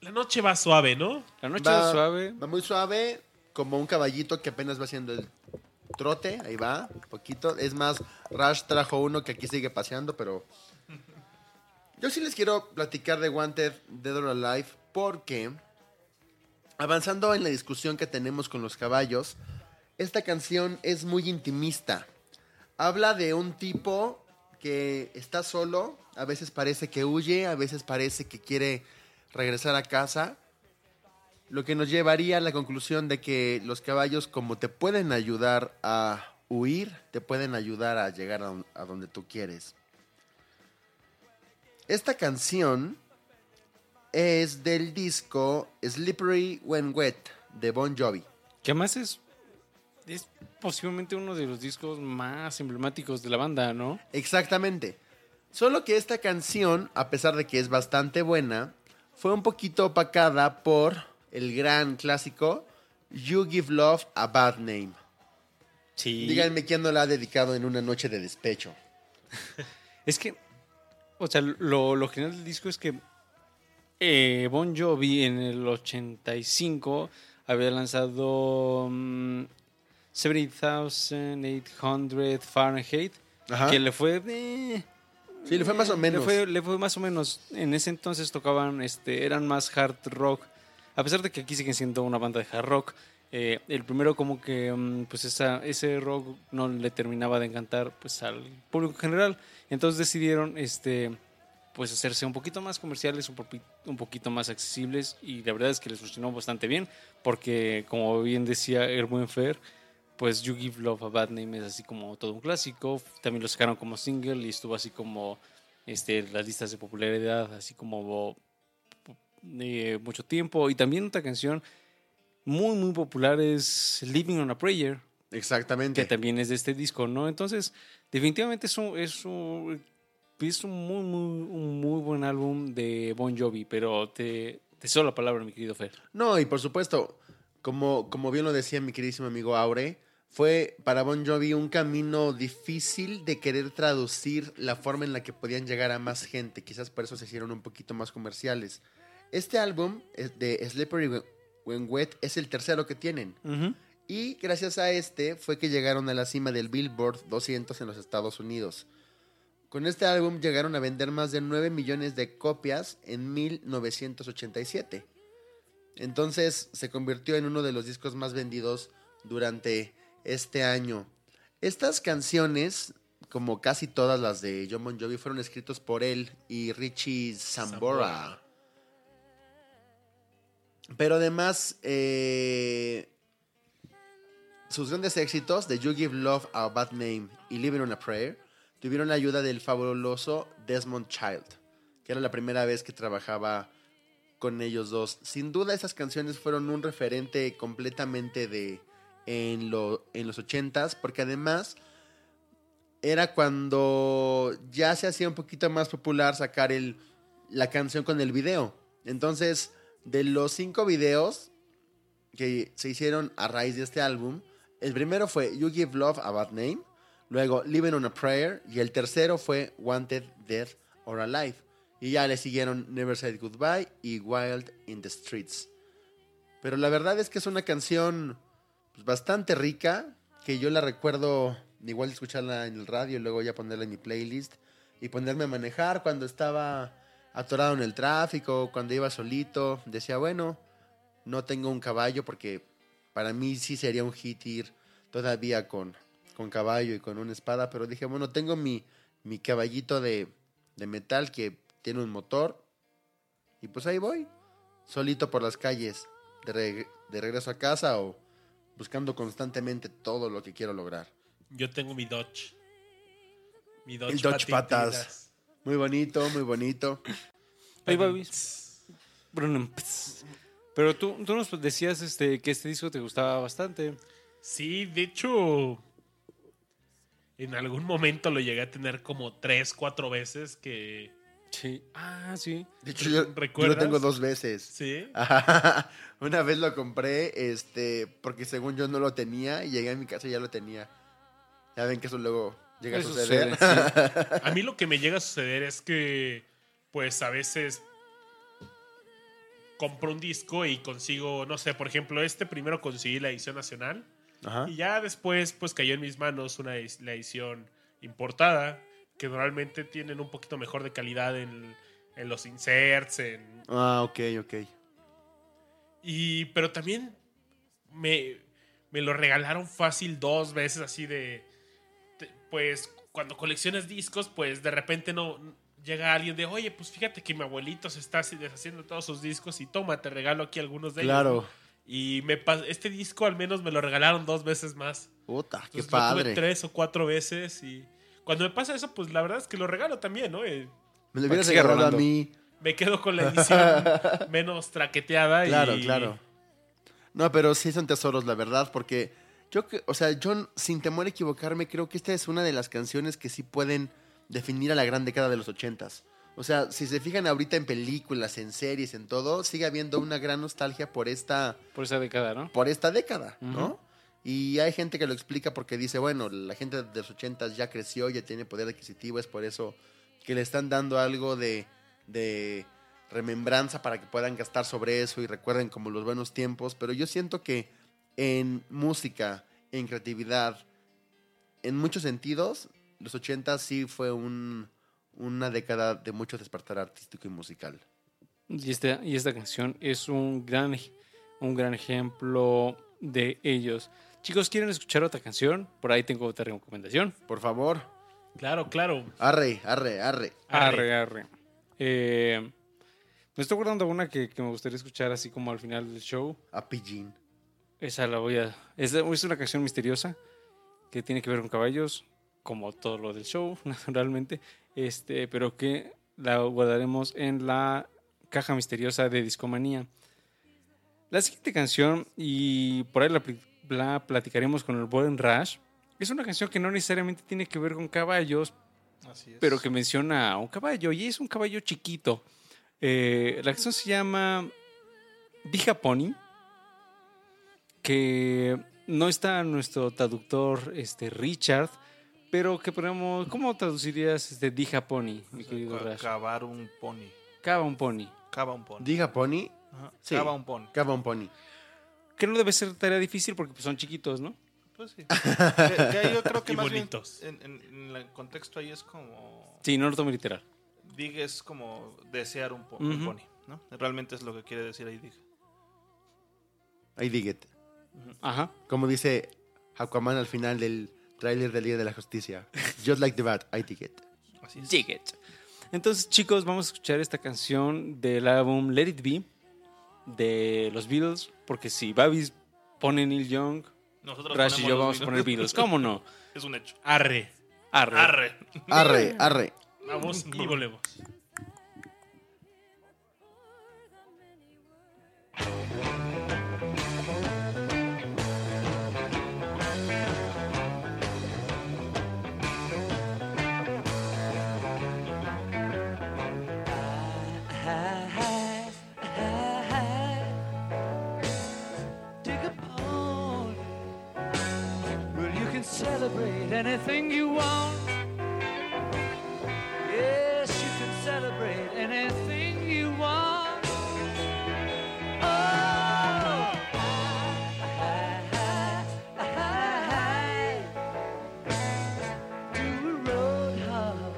S1: La noche va suave, ¿no?
S4: La noche
S3: Va-
S4: es suave.
S3: Va muy suave, como un caballito que apenas va haciendo el trote. Ahí va, poquito. Es más, Rush trajo uno que aquí sigue paseando, pero. Yo sí les quiero platicar de Wanted Dead or Alive porque, avanzando en la discusión que tenemos con los caballos, esta canción es muy intimista. Habla de un tipo que está solo, a veces parece que huye, a veces parece que quiere regresar a casa, lo que nos llevaría a la conclusión de que los caballos como te pueden ayudar a huir, te pueden ayudar a llegar a, don- a donde tú quieres. Esta canción es del disco Slippery When Wet de Bon Jovi.
S4: Que además es, es posiblemente uno de los discos más emblemáticos de la banda, ¿no?
S3: Exactamente. Solo que esta canción, a pesar de que es bastante buena, fue un poquito opacada por el gran clásico You Give Love a Bad Name.
S4: Sí.
S3: Díganme quién no la ha dedicado en una noche de despecho.
S4: Es que, o sea, lo, lo genial del disco es que eh, Bon Jovi en el 85 había lanzado mm, 70,800 Fahrenheit,
S3: Ajá.
S4: que le fue de...
S3: Sí, le fue más o menos.
S4: Le fue, le fue más o menos. En ese entonces tocaban, este, eran más hard rock. A pesar de que aquí siguen siendo una banda de hard rock, eh, el primero como que mm, pues esa, ese rock no le terminaba de encantar pues al público en general. Entonces decidieron este pues hacerse un poquito más comerciales, un, un poquito más accesibles y la verdad es que les funcionó bastante bien porque como bien decía buen Fer, pues You Give Love a Bad Name es así como todo un clásico. También lo sacaron como single y estuvo así como este, las listas de popularidad, así como eh, mucho tiempo. Y también otra canción muy, muy popular es Living on a Prayer,
S3: Exactamente.
S4: que también es de este disco, ¿no? Entonces, definitivamente es un, es un, es un muy, muy, un muy buen álbum de Bon Jovi, pero te, te cedo la palabra, mi querido Fer.
S3: No, y por supuesto, como, como bien lo decía mi queridísimo amigo Aure, fue para Bon Jovi un camino difícil de querer traducir la forma en la que podían llegar a más gente. Quizás por eso se hicieron un poquito más comerciales. Este álbum de Slippery When- When Wet es el tercero que tienen. Y gracias a este fue que llegaron a la cima del Billboard 200 en los Estados Unidos. Con este álbum llegaron a vender más de 9 millones de copias en 1987. Entonces se convirtió en uno de los discos más vendidos durante este año. Estas canciones, como casi todas las de John Bon Jovi, fueron escritos por él y Richie Sambora.
S1: Sambora.
S3: Pero además, eh, sus grandes éxitos de You Give Love a Bad Name y Living on a Prayer tuvieron la ayuda del fabuloso Desmond Child, que era la primera vez que trabajaba con ellos dos. Sin duda esas canciones fueron un referente completamente de en, lo, en los ochentas, porque además era cuando ya se hacía un poquito más popular sacar el, la canción con el video. Entonces, de los cinco videos que se hicieron a raíz de este álbum, el primero fue You Give Love a Bad Name, luego Living on a Prayer y el tercero fue Wanted, Dead or Alive. Y ya le siguieron Never Said Goodbye y Wild in the Streets. Pero la verdad es que es una canción pues, bastante rica, que yo la recuerdo igual escucharla en el radio y luego ya ponerla en mi playlist y ponerme a manejar cuando estaba atorado en el tráfico, cuando iba solito. Decía, bueno, no tengo un caballo porque para mí sí sería un hit ir todavía con, con caballo y con una espada, pero dije, bueno, tengo mi, mi caballito de, de metal que tiene un motor y pues ahí voy, solito por las calles, de, reg- de regreso a casa o buscando constantemente todo lo que quiero lograr.
S1: Yo tengo mi Dodge. Mi Dodge,
S3: El Dodge. Patas. Muy bonito, muy bonito.
S4: Ahí va. Bruno. Pero tú, tú nos decías este, que este disco te gustaba bastante.
S1: Sí, de hecho, en algún momento lo llegué a tener como tres, cuatro veces que...
S4: Sí. Ah, sí.
S3: De hecho, yo, yo lo tengo dos veces.
S1: Sí.
S3: Una vez lo compré, este, porque según yo no lo tenía, y llegué a mi casa y ya lo tenía. Ya ven que eso luego llega
S4: Eso
S3: a suceder.
S4: sucede,
S1: A mí lo que me llega a suceder es que, pues a veces compro un disco y consigo, no sé, por ejemplo, este primero conseguí la edición nacional
S3: Ajá.
S1: y ya después, pues cayó en mis manos una la edición importada, que normalmente tienen un poquito mejor de calidad en, en los inserts, en,
S3: Ah, ok, ok.
S1: Y, pero también me, me lo regalaron fácil dos veces así de, de- pues cuando coleccionas discos, pues de repente no llega alguien de, oye, pues fíjate que mi abuelito se está así deshaciendo de todos sus discos y toma, te regalo aquí algunos de ellos.
S3: Claro.
S1: Y me este disco al menos me lo regalaron dos veces más.
S3: Puta, qué
S1: lo tuve
S3: padre.
S1: tres o cuatro veces y cuando me pasa eso, pues la verdad es que lo regalo también, ¿no? Eh,
S3: Me lo hubieras regalado a mí.
S1: me quedo con la edición menos traqueteada
S3: Claro,
S1: y...
S3: claro. No, pero sí son tesoros, la verdad, porque yo, que- o sea, yo sin temor a equivocarme, creo que esta es una de las canciones que sí pueden definir a la gran década de los ochentas. O sea, si se fijan ahorita en películas, en series, en todo, sigue habiendo una gran nostalgia por esta,
S4: Por esa década, ¿no?
S3: por esta década, ¿no? Y hay gente que lo explica porque dice, bueno, la gente de los ochentas ya creció, ya tiene poder adquisitivo, es por eso que le están dando algo de, de remembranza para que puedan gastar sobre eso y recuerden como los buenos tiempos. Pero yo siento que en música, en creatividad, en muchos sentidos, los ochentas sí fue un, una década de mucho despertar artístico y musical.
S4: Y esta, y esta canción es un gran, un gran ejemplo de ellos. Chicos, ¿quieren escuchar otra canción? Por ahí tengo otra recomendación.
S3: Por favor,
S1: Claro, claro.
S3: arre, arre, arre.
S4: Arre, arre. Eh, me estoy acordando de una que, que me gustaría escuchar así como al final del show.
S3: A Pidgin.
S4: Esa la voy a... Es, es una canción misteriosa que tiene que ver con caballos, como todo lo del show, naturalmente. Este, pero que la guardaremos en la caja misteriosa de Discomanía. La siguiente canción, y por ahí la, pl- la platicaremos con el buen Rush, es una canción que no necesariamente tiene que ver con caballos,
S2: Así es.
S4: pero que menciona a un caballo, y es un caballo chiquito. Eh, la canción se llama Dija Pony, que no está nuestro traductor este, Richard, pero que ponemos, ¿cómo traducirías este Dija Pony, mi querido Rash?
S2: Cavar un pony.
S4: Cava un pony.
S2: Cava un pony.
S3: Diga Pony,
S2: Ajá,
S3: Sí.
S2: Cava un pony.
S3: cava un pony.
S4: Que no debe ser tarea difícil porque pues, son chiquitos, ¿no?
S2: Pues sí. Que- que ahí yo creo que
S1: Y
S2: más bien
S1: bonitos.
S2: en, en- en el contexto ahí es como...
S4: Sí, no lo tomo literal.
S2: Dig es como desear un, po- un
S4: Ujú.
S2: pony, ¿no? Realmente es lo que quiere decir ahí Dig.
S3: I dig it.
S4: Ajá.
S3: Como dice Aquaman al final del tráiler de Liga de la Justicia. Just like the bat, I dig it.
S2: Así es.
S4: Dig it. Entonces, chicos, vamos a escuchar esta canción del álbum Let It Be de los Beatles, porque si Babis pone Neil Young,
S2: Nosotros
S4: Rash y yo vamos a poner Beatles. ¿Cómo no?
S2: Es un hecho.
S1: Arre.
S4: Arre.
S2: Arre.
S3: Arre, arre.
S1: Vamos y volvemos.
S5: Anything you want. Yes, you can celebrate anything you want. Oh, do a road hop.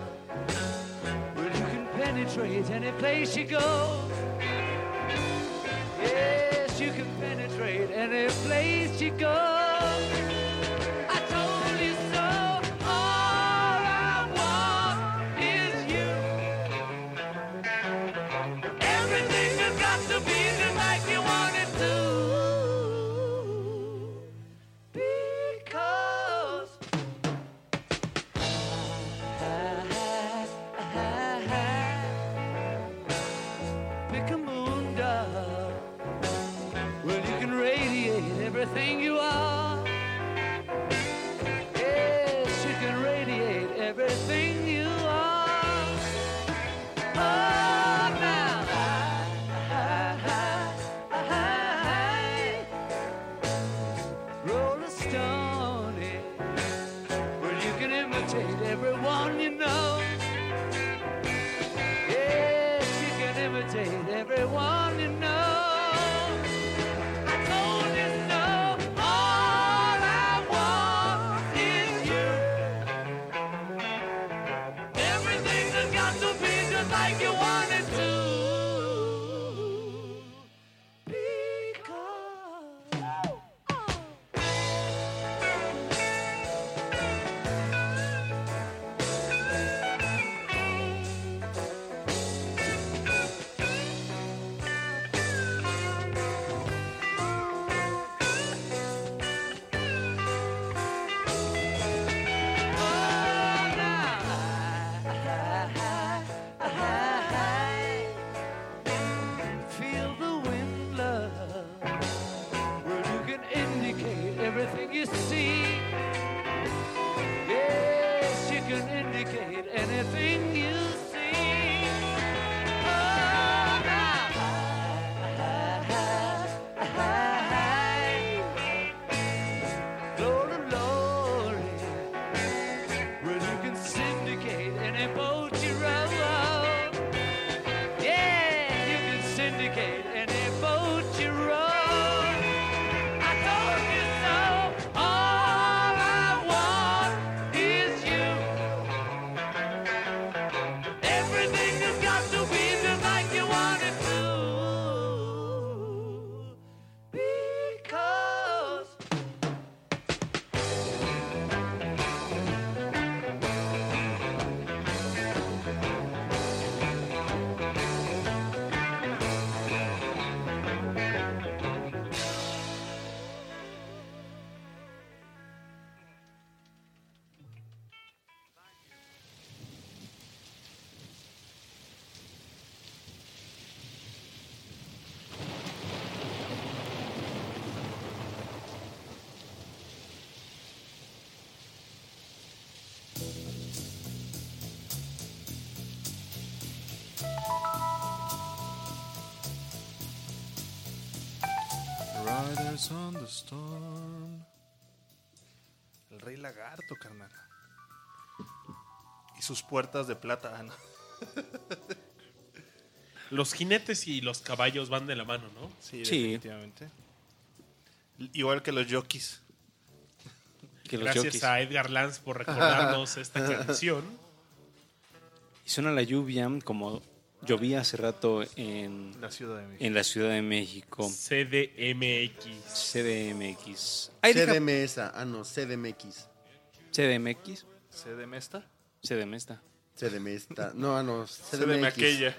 S5: You can penetrate any place you go. Yes, you can penetrate any place you go.
S2: On the storm. El rey lagarto, carnal. Y sus puertas de plata. no.
S1: Los jinetes y los caballos van de la mano, ¿no?
S2: Sí,
S4: Sí.
S2: definitivamente. Igual que los jockeys.
S4: Que los
S1: Gracias
S4: jockeys.
S1: a Edgar Lance por recordarnos esta canción.
S4: Y suena la lluvia como llovía hace rato en,
S2: La Ciudad de México.
S4: en la Ciudad de México.
S1: CDMX.
S4: CDMX. Ay,
S3: CDMS, ah no, CDMX.
S4: CDMX.
S2: ¿CDM esta?
S4: CDM está.
S3: CDMS, no, ah no,
S2: CDM
S3: CDMX.
S2: aquella.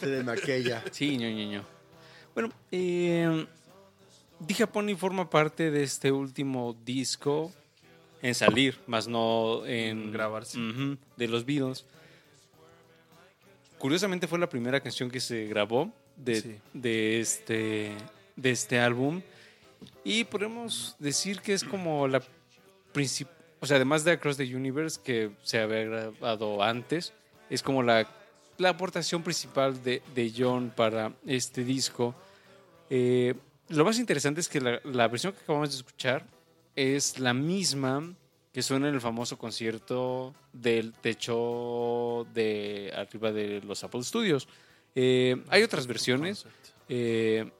S3: CDM aquella.
S4: Sí, ño, ño, ño. Bueno, eh, Dija Pony forma parte de este último disco en salir, más no en
S2: Grabarse.
S4: De los Beatles. Curiosamente fue la primera canción que se grabó de,
S2: Sí.
S4: de este de este álbum y podemos decir que es como la principal, o sea, además de Across the Universe que se había grabado antes, es como la, la aportación principal de, de John para este disco. Eh, lo más interesante es que la, la versión que acabamos de escuchar es la misma que suena en el famoso concierto del techo de arriba de los Apple Studios. Eh, hay otras versiones. Eh,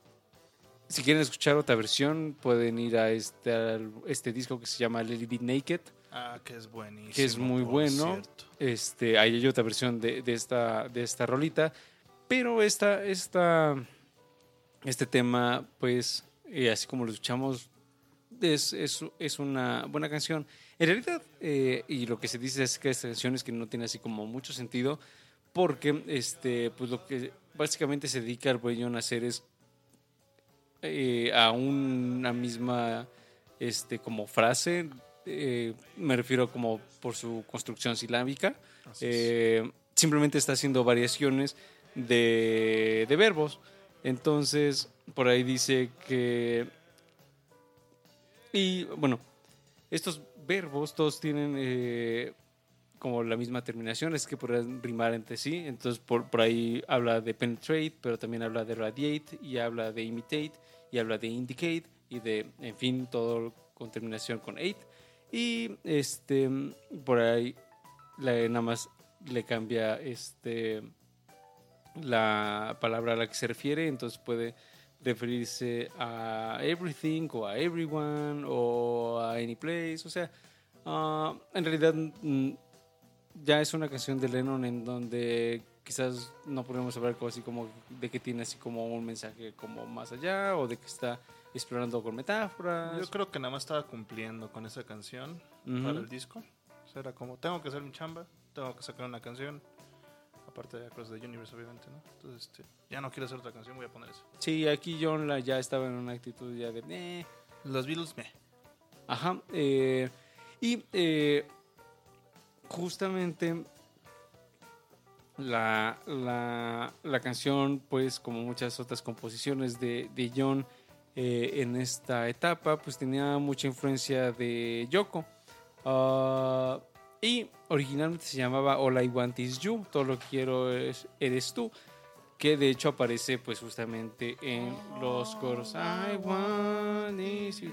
S4: si quieren escuchar otra versión, pueden ir a este, este disco que se llama It Be Naked,
S2: Ah, que es buenísimo.
S4: que es muy bueno.
S2: cierto.
S4: Este, ahí hay otra versión de, de esta, de esta rolita. Pero esta, esta, este tema, pues, eh, así como lo escuchamos, es, es, es una buena canción. En realidad, eh, y lo que se dice es que esta canción es que no tiene así como mucho sentido, porque este, pues lo que básicamente se dedica al John a hacer es eh, a una misma este, como frase, eh, me refiero como por su construcción silábica, simplemente está haciendo variaciones de, de verbos. Entonces, por ahí dice que... Y bueno, estos verbos todos tienen eh, como la misma terminación, es que podrían rimar entre sí. Entonces, por, por ahí habla de penetrate, pero también habla de radiate, y habla de imitate, y habla de indicate, y de, en fin, todo con terminación con ate. Y este, por ahí le- nada más le cambia este, la palabra a la que se refiere, entonces puede referirse a everything o a everyone o a any place, o sea, ah, en realidad mm, ya es una canción de Lennon en donde quizás no podemos hablar así como de que tiene así como un mensaje como más allá o de que está explorando con metáforas.
S2: Yo creo que nada más estaba cumpliendo con esa canción para el disco. O sea, era como, tengo que hacer mi chamba, tengo que sacar una canción. Aparte de Across the Universe, obviamente, ¿no? Entonces, este, ya no quiero hacer otra canción, voy a poner eso.
S4: Sí, aquí John la, ya estaba en una actitud ya de... "Eh".
S2: Los Beatles, me.
S4: Ajá. eh, y eh, justamente la, la, la canción, pues como muchas otras composiciones de, de John eh, en esta etapa, pues tenía mucha influencia de Yoko. Ah, y originalmente se llamaba All I Want Is You, todo lo que quiero es, eres tú, que de hecho aparece pues justamente en los coros I want is you.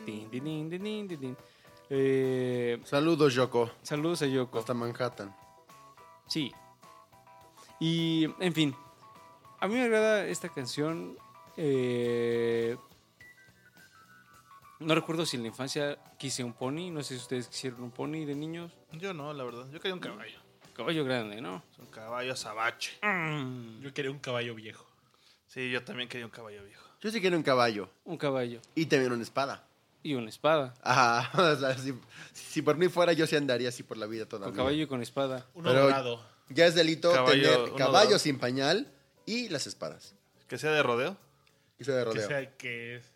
S4: Eh,
S3: Saludos, Yoko.
S4: saludos a Yoko.
S3: Hasta Manhattan.
S4: Sí. Y, en fin, a mí me agrada esta canción. eh, no recuerdo si en la infancia quise un pony. No sé si ustedes quisieron un pony de niños.
S2: Yo no, la verdad. Yo quería un caballo.
S4: Caballo grande, ¿no?
S2: Un caballo sabache.
S1: Yo quería un caballo viejo.
S2: Sí, yo también quería un caballo viejo.
S3: Yo sí quiero un caballo.
S4: Un caballo
S3: Y también una espada.
S4: y una espada.
S3: Ajá. o sea, si, si por mí fuera, yo sí andaría así por la vida
S4: Con
S3: todavía.
S4: caballo y con espada.
S1: Uno
S3: Pero-
S1: dorado.
S3: Ya es delito
S2: Caballo-
S3: tener caballo
S2: dorado.
S3: sin pañal y las espadas.
S2: Que sea de rodeo.
S3: Y se de
S1: Que
S3: rodeo.
S1: sea que es-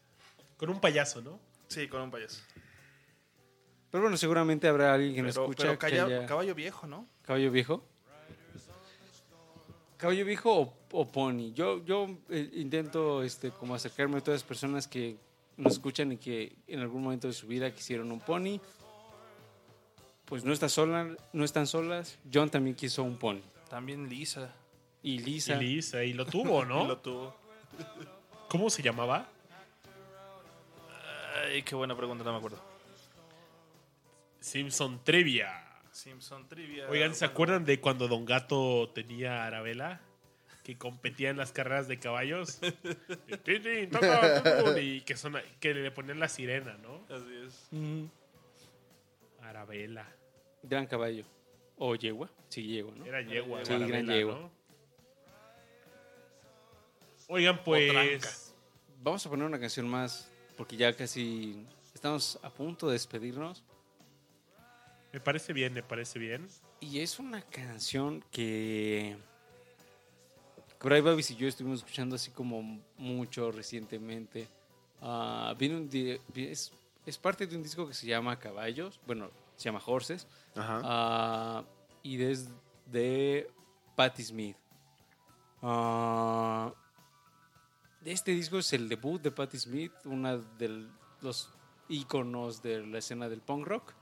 S1: Con un payaso, ¿no?
S2: Sí, con un payaso.
S4: Pero bueno, seguramente habrá alguien que nos
S2: Pero,
S4: escucha
S2: pero
S4: que
S2: calla-
S4: haya-
S2: caballo viejo, ¿no?
S4: ¿Caballo viejo? ¿Caballo viejo o, o pony? Yo, yo eh, intento este, como acercarme a todas las personas que nos escuchan y que en algún momento de su vida quisieron un pony. Pues no, está sola, no están solas. John también quiso un pony.
S2: También Lisa.
S4: Y Lisa.
S1: Y Lisa, y lo tuvo, ¿no?
S2: Y lo tuvo.
S1: ¿Cómo se llamaba?
S2: Ay, qué buena pregunta, no me acuerdo.
S1: Simpson Trivia.
S2: Simpson Trivia.
S1: Oigan, ¿se acuerdan de cuando Don Gato tenía a Arabella? Que competía en las carreras de caballos. Y que, le ponían la sirena, ¿no?
S2: Así es.
S4: Mm,
S1: Arabella.
S4: gran caballo. O yegua. Sí, yegua, ¿no?
S1: Era yegua.
S4: Sí,
S1: Arabella,
S4: gran yegua.
S1: ¿no? Oigan, pues.
S4: Vamos a poner una canción más porque ya casi estamos a punto de despedirnos.
S1: Me parece bien, me parece bien.
S4: Y es una canción que Cry Babis y yo estuvimos escuchando así como mucho recientemente. Ah, viene un es, es parte de un disco que se llama Caballos, bueno, se llama Horses,
S3: Ajá.
S4: Ah, y es de Patti Smith. Este disco es el debut de Patti Smith, una de los íconos de la escena del punk rock.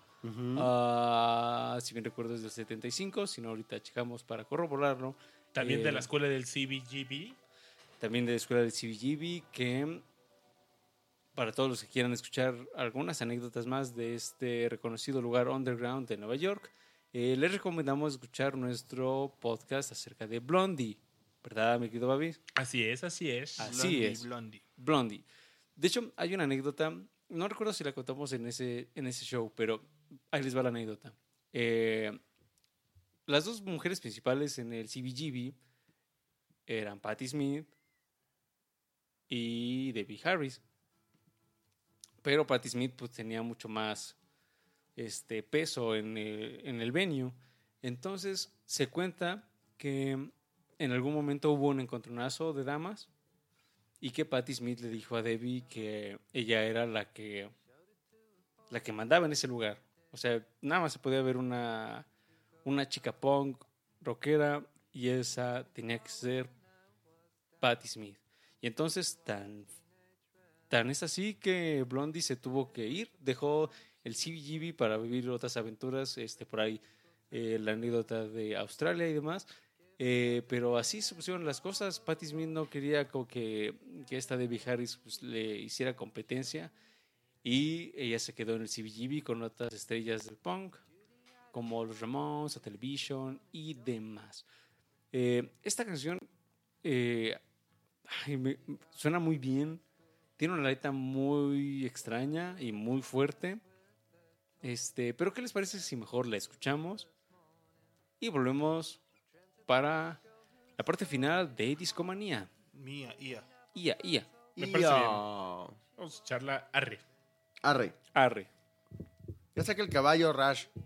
S4: Ah, si bien recuerdo es del 75, si no ahorita checamos para corroborarlo.
S1: También
S4: Eh,
S1: de la escuela del CBGB.
S4: También de la escuela del CBGB, que para todos los que quieran escuchar algunas anécdotas más de este reconocido lugar underground de Nueva York, eh, les recomendamos escuchar nuestro podcast acerca de Blondie. ¿Verdad, mi querido Babi?
S1: Así es, así es.
S4: Así
S2: Blondie,
S4: es.
S2: Blondie.
S4: Blondie. De hecho, hay una anécdota, no recuerdo si la contamos en ese, en ese show, pero ahí les va la anécdota. Eh, las dos mujeres principales en el CBGB eran Patti Smith y Debbie Harris. Pero Patti Smith pues, tenía mucho más este, peso en el, en el venue. Entonces se cuenta que en algún momento hubo un encontronazo de damas y que Patti Smith le dijo a Debbie que ella era la que la que mandaba en ese lugar. O sea, nada más se podía ver una una chica punk rockera y esa tenía que ser Patti Smith. Y entonces tan tan es así que Blondie se tuvo que ir, dejó el CBGB para vivir otras aventuras, este por ahí eh, la anécdota de Australia y demás. Eh, pero así se pusieron las cosas. Patti Smith no quería que, esta Debbie Harris pues, le hiciera competencia. Y ella se quedó en el CBGB con otras estrellas del punk, como los Ramones, a Television y demás. Eh, esta canción eh, suena muy bien. Tiene una letra muy extraña y muy fuerte. Este, pero ¿qué les parece si mejor la escuchamos? Y volvemos para la parte final de Discomanía.
S2: Mía, ia.
S4: Ia, ia,
S1: Me parece bien. Vamos a echarla arre.
S3: Arre.
S4: arre.
S3: Ya saca el caballo, Rash.
S7: The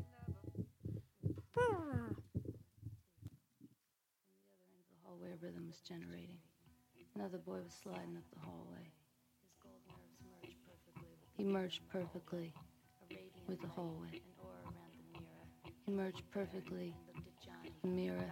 S7: hallway rhythm was generating. Another boy was sliding up the hallway. He merged perfectly with the hallway. He merged perfectly. The mirror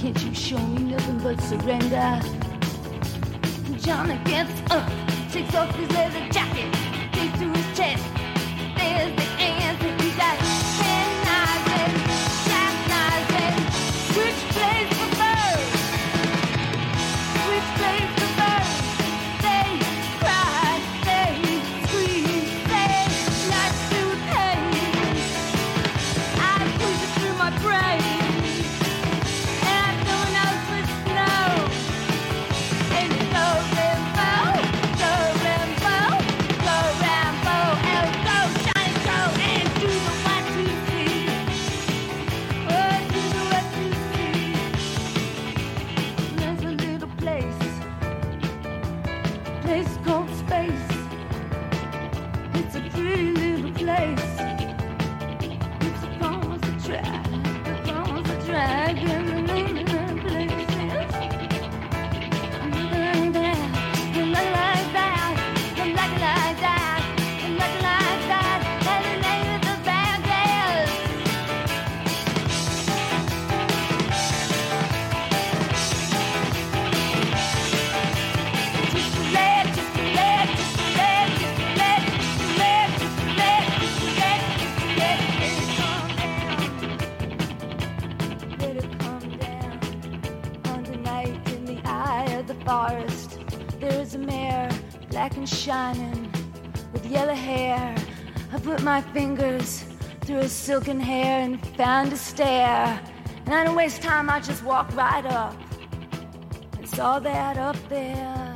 S7: can't you show me nothing but surrender? Johnny gets up, takes off his leather jacket, my fingers through her silken hair and found a stair. And I didn't waste time, I just walked right up and saw that up there.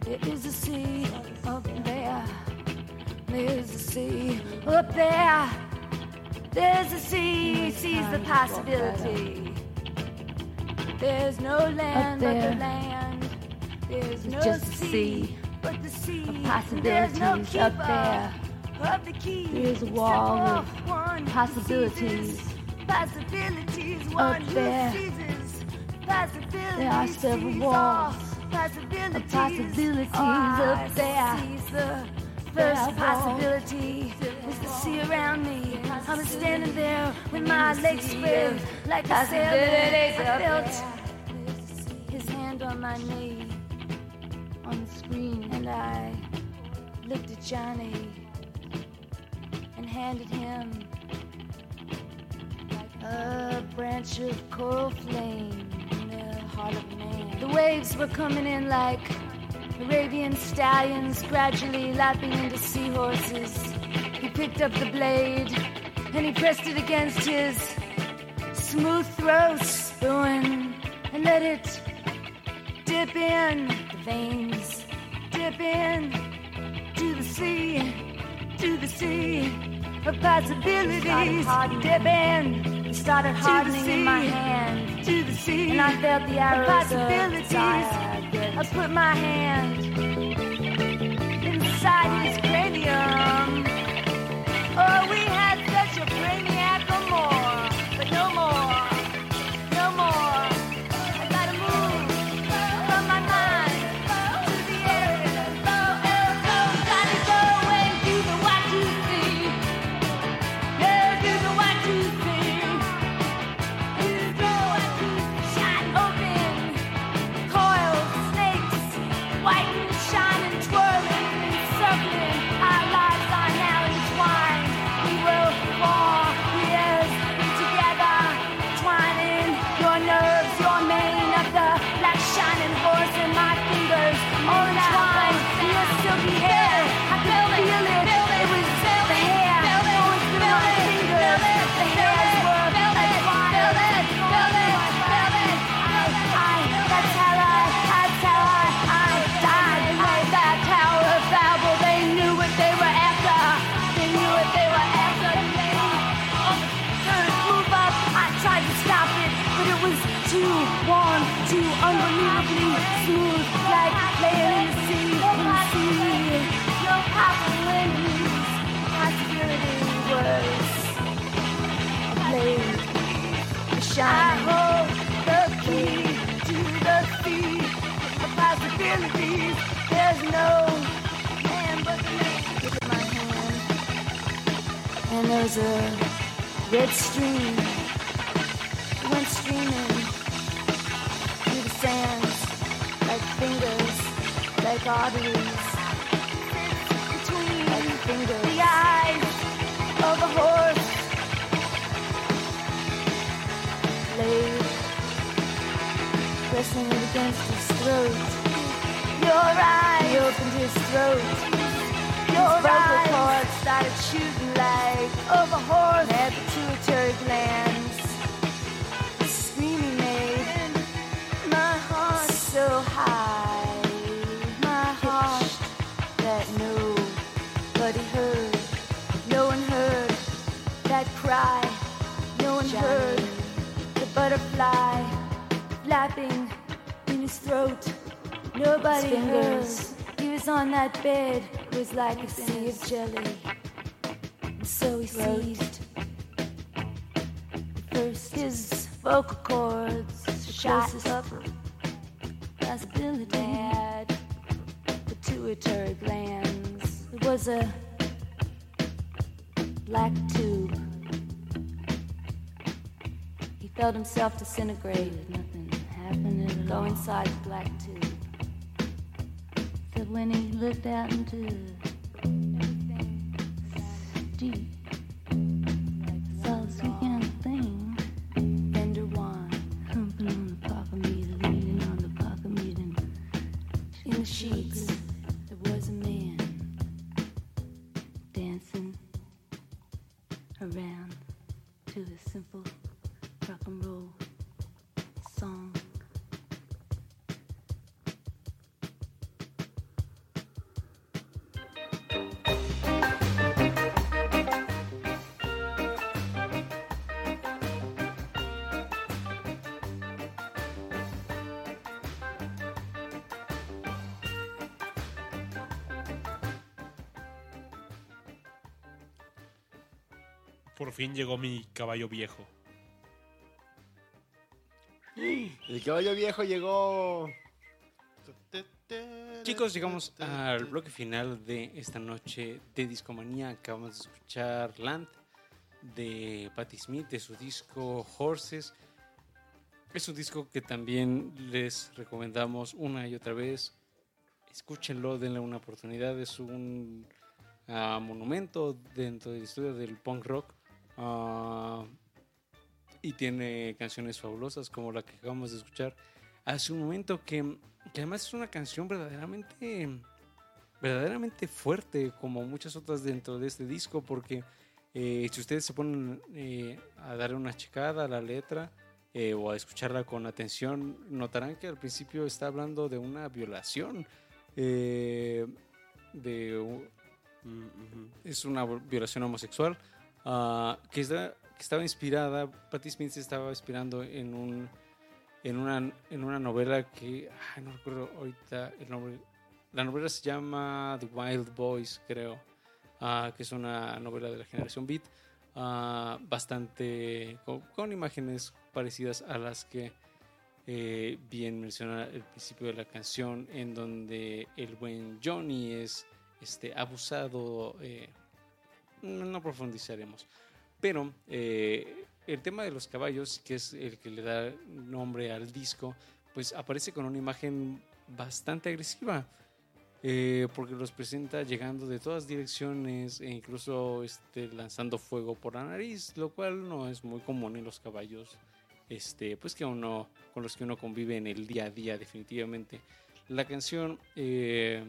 S7: There is a sea up there. There's a sea up there. There's a sea, sees the possibility. There's no land but the land. There's
S8: It's
S7: no sea, but the sea. There's no
S8: possibilities up there.
S7: Of the key.
S8: There is a wall of possibilities
S7: Possibilities.
S8: up there.
S7: Possibilities.
S8: There are several walls
S7: Possibilities.
S8: of possibilities
S7: Oh,
S8: up there.
S7: the First possibility is to see around me. I'm standing there with my legs spread like a sailor. I felt his hand on my knee on the screen, and I looked at Johnny and handed him a branch of coral flame in the heart of man. The waves were coming in like Arabian stallions, gradually lapping into seahorses. He picked up the blade and he pressed it against his smooth throat, spewing, and let it dip in the veins, dip in to the sea, to the sea of possibilities. Dip in, it started hardening in my hand, to the sea, and I felt the arrows possibilities. I put my hand inside his cranium. Oh, we had such a brainiac oh, there's a red stream. Went streaming through the sands like fingers, like arteries. Between like fingers. the eyes of a horse. blade pressing it against his throat. Your eyes he opened his throat. Your vocal cords started shooting like of a horse at the pituitary glands. The scream he made, my heart so high, my heart that nobody heard. No one heard that cry. No one heard the butterfly flapping in his throat. Nobody heard. He was on that bed. It was like a sea of jelly. So he seized. First, his vocal cords shot up. Possibility had pituitary glands. It was a black tube. He felt himself disintegrate. Nothing happened. Go inside the black tube. Said when he looked out into deep,
S1: fin llegó mi caballo viejo.
S3: El caballo viejo llegó.
S4: Chicos, llegamos al bloque final de esta noche de Discomanía. Acabamos de escuchar Land de Patti Smith, de su disco Horses. Es un disco que también les recomendamos una y otra vez. Escúchenlo, denle una oportunidad. Es un ah, monumento dentro de la historia del punk rock. Ah, y tiene canciones fabulosas como la que acabamos de escuchar hace un momento que, que además es una canción verdaderamente verdaderamente fuerte como muchas otras dentro de este disco porque eh, si ustedes se ponen eh, a darle una checada a la letra eh, o a escucharla con atención notarán que al principio está hablando de una violación de u- es una violación homosexual ah, que, está- que estaba inspirada, Patti Smith se estaba inspirando en un en una, en una novela que ay, no recuerdo ahorita el nombre. La novela se llama The Wild Boys, creo, ah, que es una novela de la generación Beat, ah, bastante con, con imágenes parecidas a las que eh, bien menciona el principio de la canción, en donde el buen Johnny es este, abusado. eh, no profundizaremos. Pero eh, el tema de los caballos, que es el que le da nombre al disco, pues aparece con una imagen bastante agresiva. eh, porque los presenta llegando de todas direcciones e incluso este, lanzando fuego por la nariz, lo cual no es muy común en los caballos, este, pues que uno, con los que uno convive en el día a día definitivamente. La canción, eh,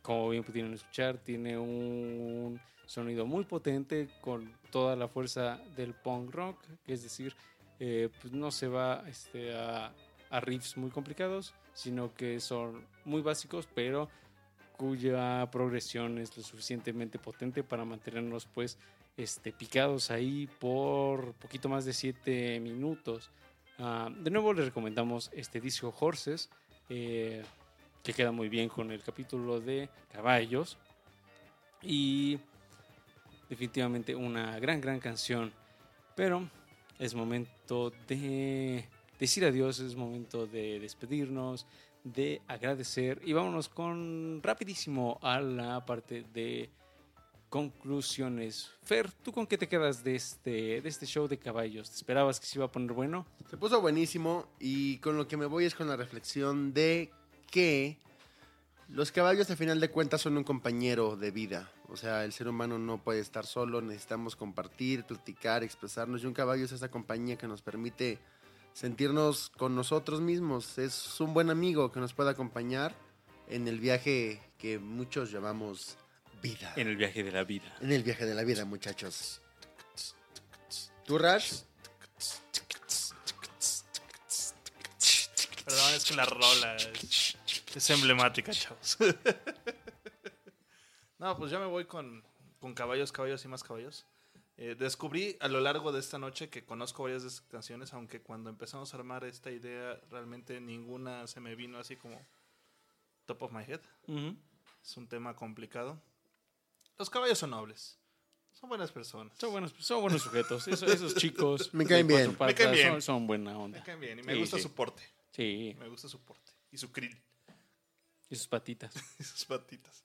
S4: como bien pudieron escuchar, tiene un sonido muy potente con toda la fuerza del punk rock, es decir, eh, pues no se va este, a, a riffs muy complicados, sino que son muy básicos, pero cuya progresión es lo suficientemente potente para mantenernos pues este, picados ahí por poquito más de 7 minutos. Ah, de nuevo les recomendamos este disco Horses, eh, que queda muy bien con el capítulo de caballos. Y definitivamente una gran, gran canción. Pero es momento de decir adiós, es momento de despedirnos, de agradecer. Y vámonos con rapidísimo a la parte de conclusiones. Fer, ¿tú con qué te quedas de este, de este show de caballos? ¿Te esperabas que se iba a poner bueno?
S3: Se puso buenísimo y con lo que me voy es con la reflexión de que los caballos a final de cuentas son un compañero de vida. O sea, el ser humano no puede estar solo, necesitamos compartir, platicar, expresarnos y un caballo es esa compañía que nos permite sentirnos con nosotros mismos. Es un buen amigo que nos puede acompañar en el viaje que muchos llamamos vida.
S4: En el viaje de la vida.
S3: En el viaje de la vida, muchachos. ¿Tú, Rash?
S2: Perdón, es que la rola es, es emblemática, chavos. no, pues ya me voy con, con caballos, caballos y más caballos. Eh, descubrí a lo largo de esta noche que conozco varias de estas canciones, aunque cuando empezamos a armar esta idea, realmente ninguna se me vino así como top of my head.
S4: Ujú.
S2: Es un tema complicado. Los caballos son nobles. Son buenas personas.
S4: Son buenos, son buenos sujetos. Esos, esos chicos.
S3: Me caen bien.
S2: Me
S4: patas
S2: caen bien.
S4: Son, son buena onda.
S2: Me caen bien y me
S4: Sí,
S2: gusta
S4: sí.
S2: su porte.
S4: Sí,
S2: Me gusta su porte. Y su krill.
S4: y sus patitas.
S2: y sus patitas.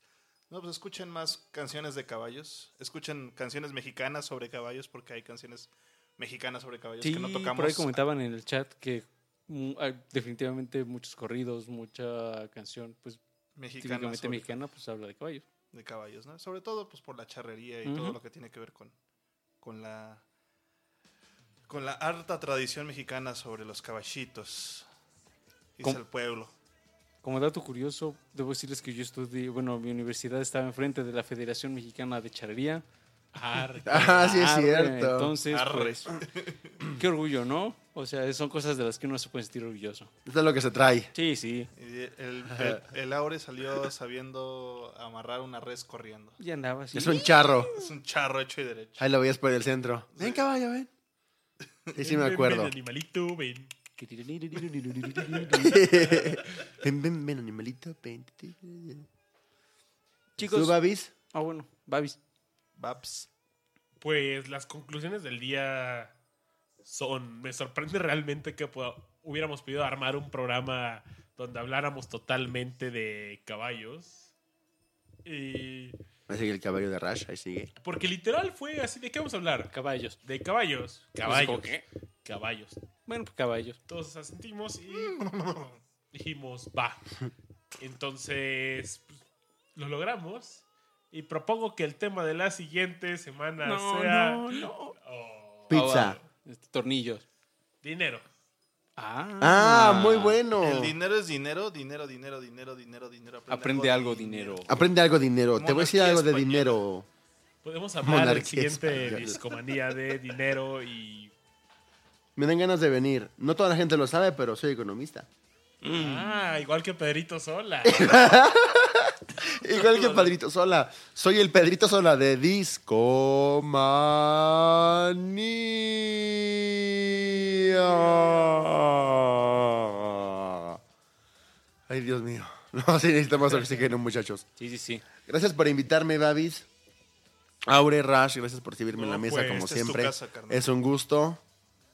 S2: No, pues escuchen más canciones de caballos. Escuchen canciones mexicanas sobre caballos porque hay canciones mexicanas sobre caballos
S4: Sí,
S2: que no tocamos.
S4: por ahí comentaban en el chat que mm, hay definitivamente muchos corridos, mucha canción, pues
S2: sobre-
S4: mexicana, pues habla de caballos.
S2: de caballos, ¿no? Sobre todo pues por la charrería y todo lo que tiene que ver con, con la con la harta tradición mexicana sobre los caballitos. Dice el pueblo.
S4: Como dato curioso, debo decirles que yo estudié, bueno, mi universidad estaba enfrente de la Federación Mexicana de Charrería.
S1: Arre.
S3: Ah, sí es
S4: Arre,
S3: cierto.
S4: Entonces, pues, qué orgullo, ¿no? O sea, son cosas de las que uno se puede sentir orgulloso.
S3: Esto es lo que se trae.
S4: Sí, sí.
S2: El, el, el Aure salió sabiendo amarrar una res corriendo.
S4: Ya andaba así.
S3: Es un charro.
S2: Es un charro hecho y derecho.
S3: Ahí lo veías por el centro. Ven, caballo, ven. Sí, sí me
S1: Ven,
S3: acuerdo.
S1: ven, animalito, ven.
S3: Ven, ven, ven, animalito. Ven.
S4: Chicos.
S3: ¿Tú, Babis?
S4: Ah, bueno, Babis.
S2: Babs.
S1: Pues las conclusiones del día son. Me sorprende realmente que hubiéramos podido armar un programa donde habláramos totalmente de caballos. Y.
S3: Ahí sigue el caballo de Rush, ahí sigue.
S1: Porque literal fue así. ¿De qué vamos a hablar?
S4: Caballos.
S1: De caballos.
S4: ¿Cómo
S1: Caballos.
S4: qué?
S1: Caballos.
S4: Bueno, pues caballos.
S1: Todos asentimos y dijimos, va. Entonces, pues, lo logramos. Y propongo que el tema de la siguiente semana
S4: No,
S1: sea
S4: no, no.
S1: Oh,
S3: Pizza.
S4: Este, tornillos.
S1: dinero.
S4: Ah,
S3: Ah, muy bueno.
S2: El dinero es dinero, dinero, dinero, dinero, dinero, dinero.
S4: Aprende algo, dinero.
S3: Aprende algo dinero. Te voy a decir algo de
S2: española.
S3: dinero.
S1: Podemos hablar del siguiente
S3: española.
S1: discomanía de dinero y.
S3: Me dan ganas de venir. No toda la gente lo sabe, pero soy economista.
S1: Ah, igual que Pedrito Sola.
S3: Igual que Pedrito Sola. Soy el Pedrito Sola de Discomanía. Ay, Dios mío. No, sí necesitamos oxígeno, muchachos.
S4: Sí, sí, sí.
S3: Gracias por invitarme, Babis. Aure Rush, gracias por recibirme en la mesa
S1: pues,
S3: como
S2: esta es tu
S3: siempre.
S2: casa,
S3: es un gusto.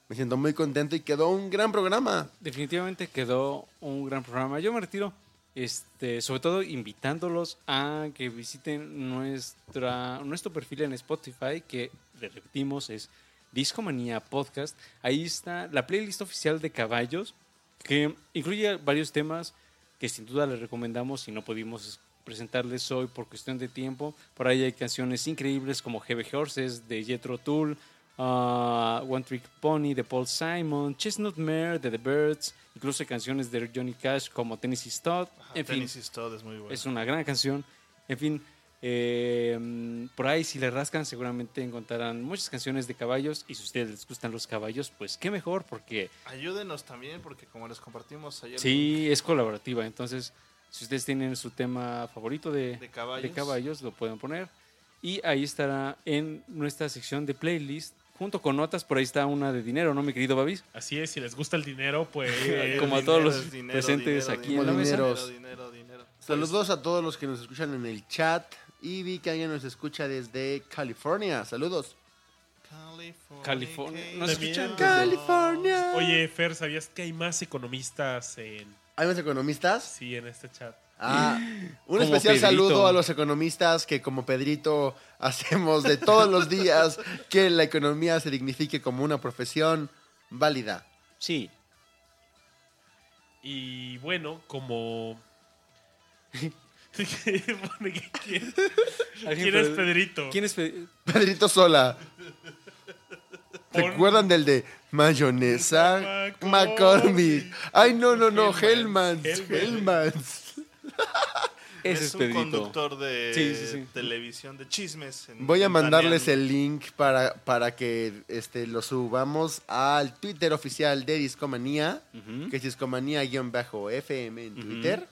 S3: Me siento muy contento y quedó un gran programa.
S4: Definitivamente quedó un gran programa. Yo me retiro, este, sobre todo invitándolos a que visiten nuestra, nuestro perfil en Spotify, que le repetimos es Discomanía Podcast. Ahí está la playlist oficial de caballos, que incluye varios temas que sin duda les recomendamos si no pudimos presentarles hoy por cuestión de tiempo. Por ahí hay canciones increíbles como Heavy Horses de Jethro Tull, ah, One Trick Pony de Paul Simon, Chestnut Mare de The Birds, incluso canciones de Johnny Cash como Tennessee Stott. en fin,
S2: Tenis is todo es muy bueno.
S4: es una gran canción. En fin, eh, por ahí si le rascan seguramente encontrarán muchas canciones de caballos y si ustedes les gustan los caballos, pues qué mejor porque
S2: Ayúdenos también porque como les compartimos ayer
S4: sí es colaborativa. Entonces, si ustedes tienen su tema favorito de,
S2: de caballos,
S4: de caballos, lo pueden poner. Y ahí estará en nuestra sección de playlist, junto con notas, por ahí está una de dinero, ¿no, mi querido Babis?
S1: Así es, si les gusta el dinero, pues.
S4: Como a todos los presentes aquí
S3: en la mesa.
S2: Dinero, dinero, dinero.
S3: Saludos a todos los que nos escuchan en el chat. Y vi que alguien nos escucha desde California. Saludos.
S2: California.
S4: California. ¿Nos escuchan?
S3: California.
S1: Oye, Fer, ¿sabías que hay más economistas en.
S3: ¿Hay más economistas?
S1: Sí, en este chat?
S3: Ah, un
S4: Como
S3: especial
S4: Pedrito.
S3: saludo a los economistas que como Pedrito hacemos de todos los días que la economía se dignifique como una profesión válida.
S4: Sí.
S1: Y bueno, como. ¿Quién, quién
S4: ¿Alguien
S1: es Pedrito?
S4: ¿Quién es Pe-
S3: Pedrito Sola. ¿Se acuerdan del de mayonesa?
S1: McCormick.
S3: McCormick. Ay, no, no, no. Hellmans.
S1: Hellmans.
S3: Hellmans.
S2: Es
S4: es
S2: un conductor de
S4: Sí, sí, sí.
S2: televisión de chismes. en-
S3: Voy a
S2: en
S3: mandarles el link para, para que este, lo subamos al Twitter oficial de Discomanía,
S4: Ujú.
S3: que es Discomanía-FM en Twitter,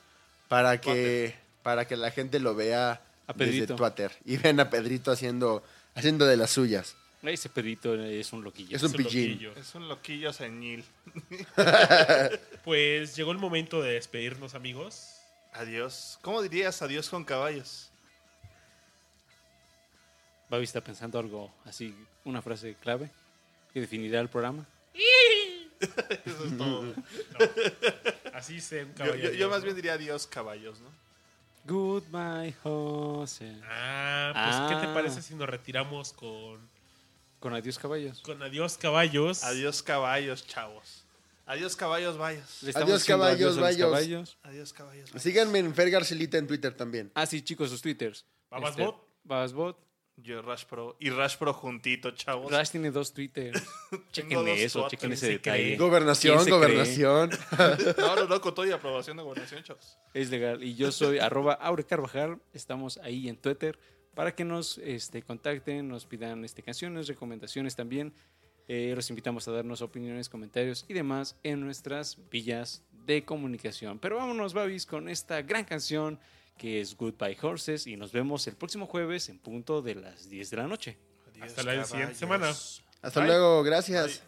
S3: para que, para que la gente lo vea
S4: A
S3: desde. Twitter. Y ven a Pedrito haciendo, haciendo de las suyas.
S4: Ese Pedrito es un loquillo.
S3: Es un
S1: Es un
S3: pillín.
S1: loquillo.
S2: Es un loquillo señil.
S1: Pues llegó el momento de despedirnos, amigos.
S2: Adiós. ¿Cómo dirías adiós con caballos?
S4: Babi está pensando algo así, una frase clave que definirá el programa.
S2: Eso es todo.
S1: No. Así se un
S2: yo,
S1: caballero.
S2: yo- yo más
S1: ¿no?
S2: bien diría adiós caballos, ¿no?
S4: Goodbye, José.
S1: Ah, pues ¿qué te
S4: Ah.
S1: parece si nos retiramos con,
S4: Con adiós, caballos.
S1: con adiós caballos?
S2: Adiós caballos, chavos. Adiós caballos,
S4: estamos
S3: Adiós, caballos, bayos.
S4: caballos.
S2: Adiós caballos. vayas.
S3: Síganme en Fer Garcelita en Twitter también.
S4: Ah, sí, chicos, sus twitters.
S1: Babasbot.
S4: Este, Babasbot.
S2: Yo Rash Pro y Rash Pro juntito, chavos.
S4: Rash tiene dos twitters. chequen eso, chequen ese
S1: ¿Quién se
S4: detalle.
S1: cree?
S3: Gobernación,
S4: ¿Quién se
S3: gobernación.
S2: No, no, no, con todo y aprobación de gobernación, chavos.
S4: Es legal. Y yo soy arroba Aure Carvajal. Estamos ahí en Twitter para que nos este, contacten, nos pidan este, canciones, recomendaciones también. Eh, los invitamos a darnos opiniones, comentarios y demás en nuestras villas de comunicación. Pero vámonos, Babis, con esta gran canción que es Goodbye Horses y nos vemos el próximo jueves en punto de las 10 de la noche.
S2: Adiós,
S1: Hasta la siguiente semana.
S3: Hasta
S1: Bye.
S3: luego, gracias.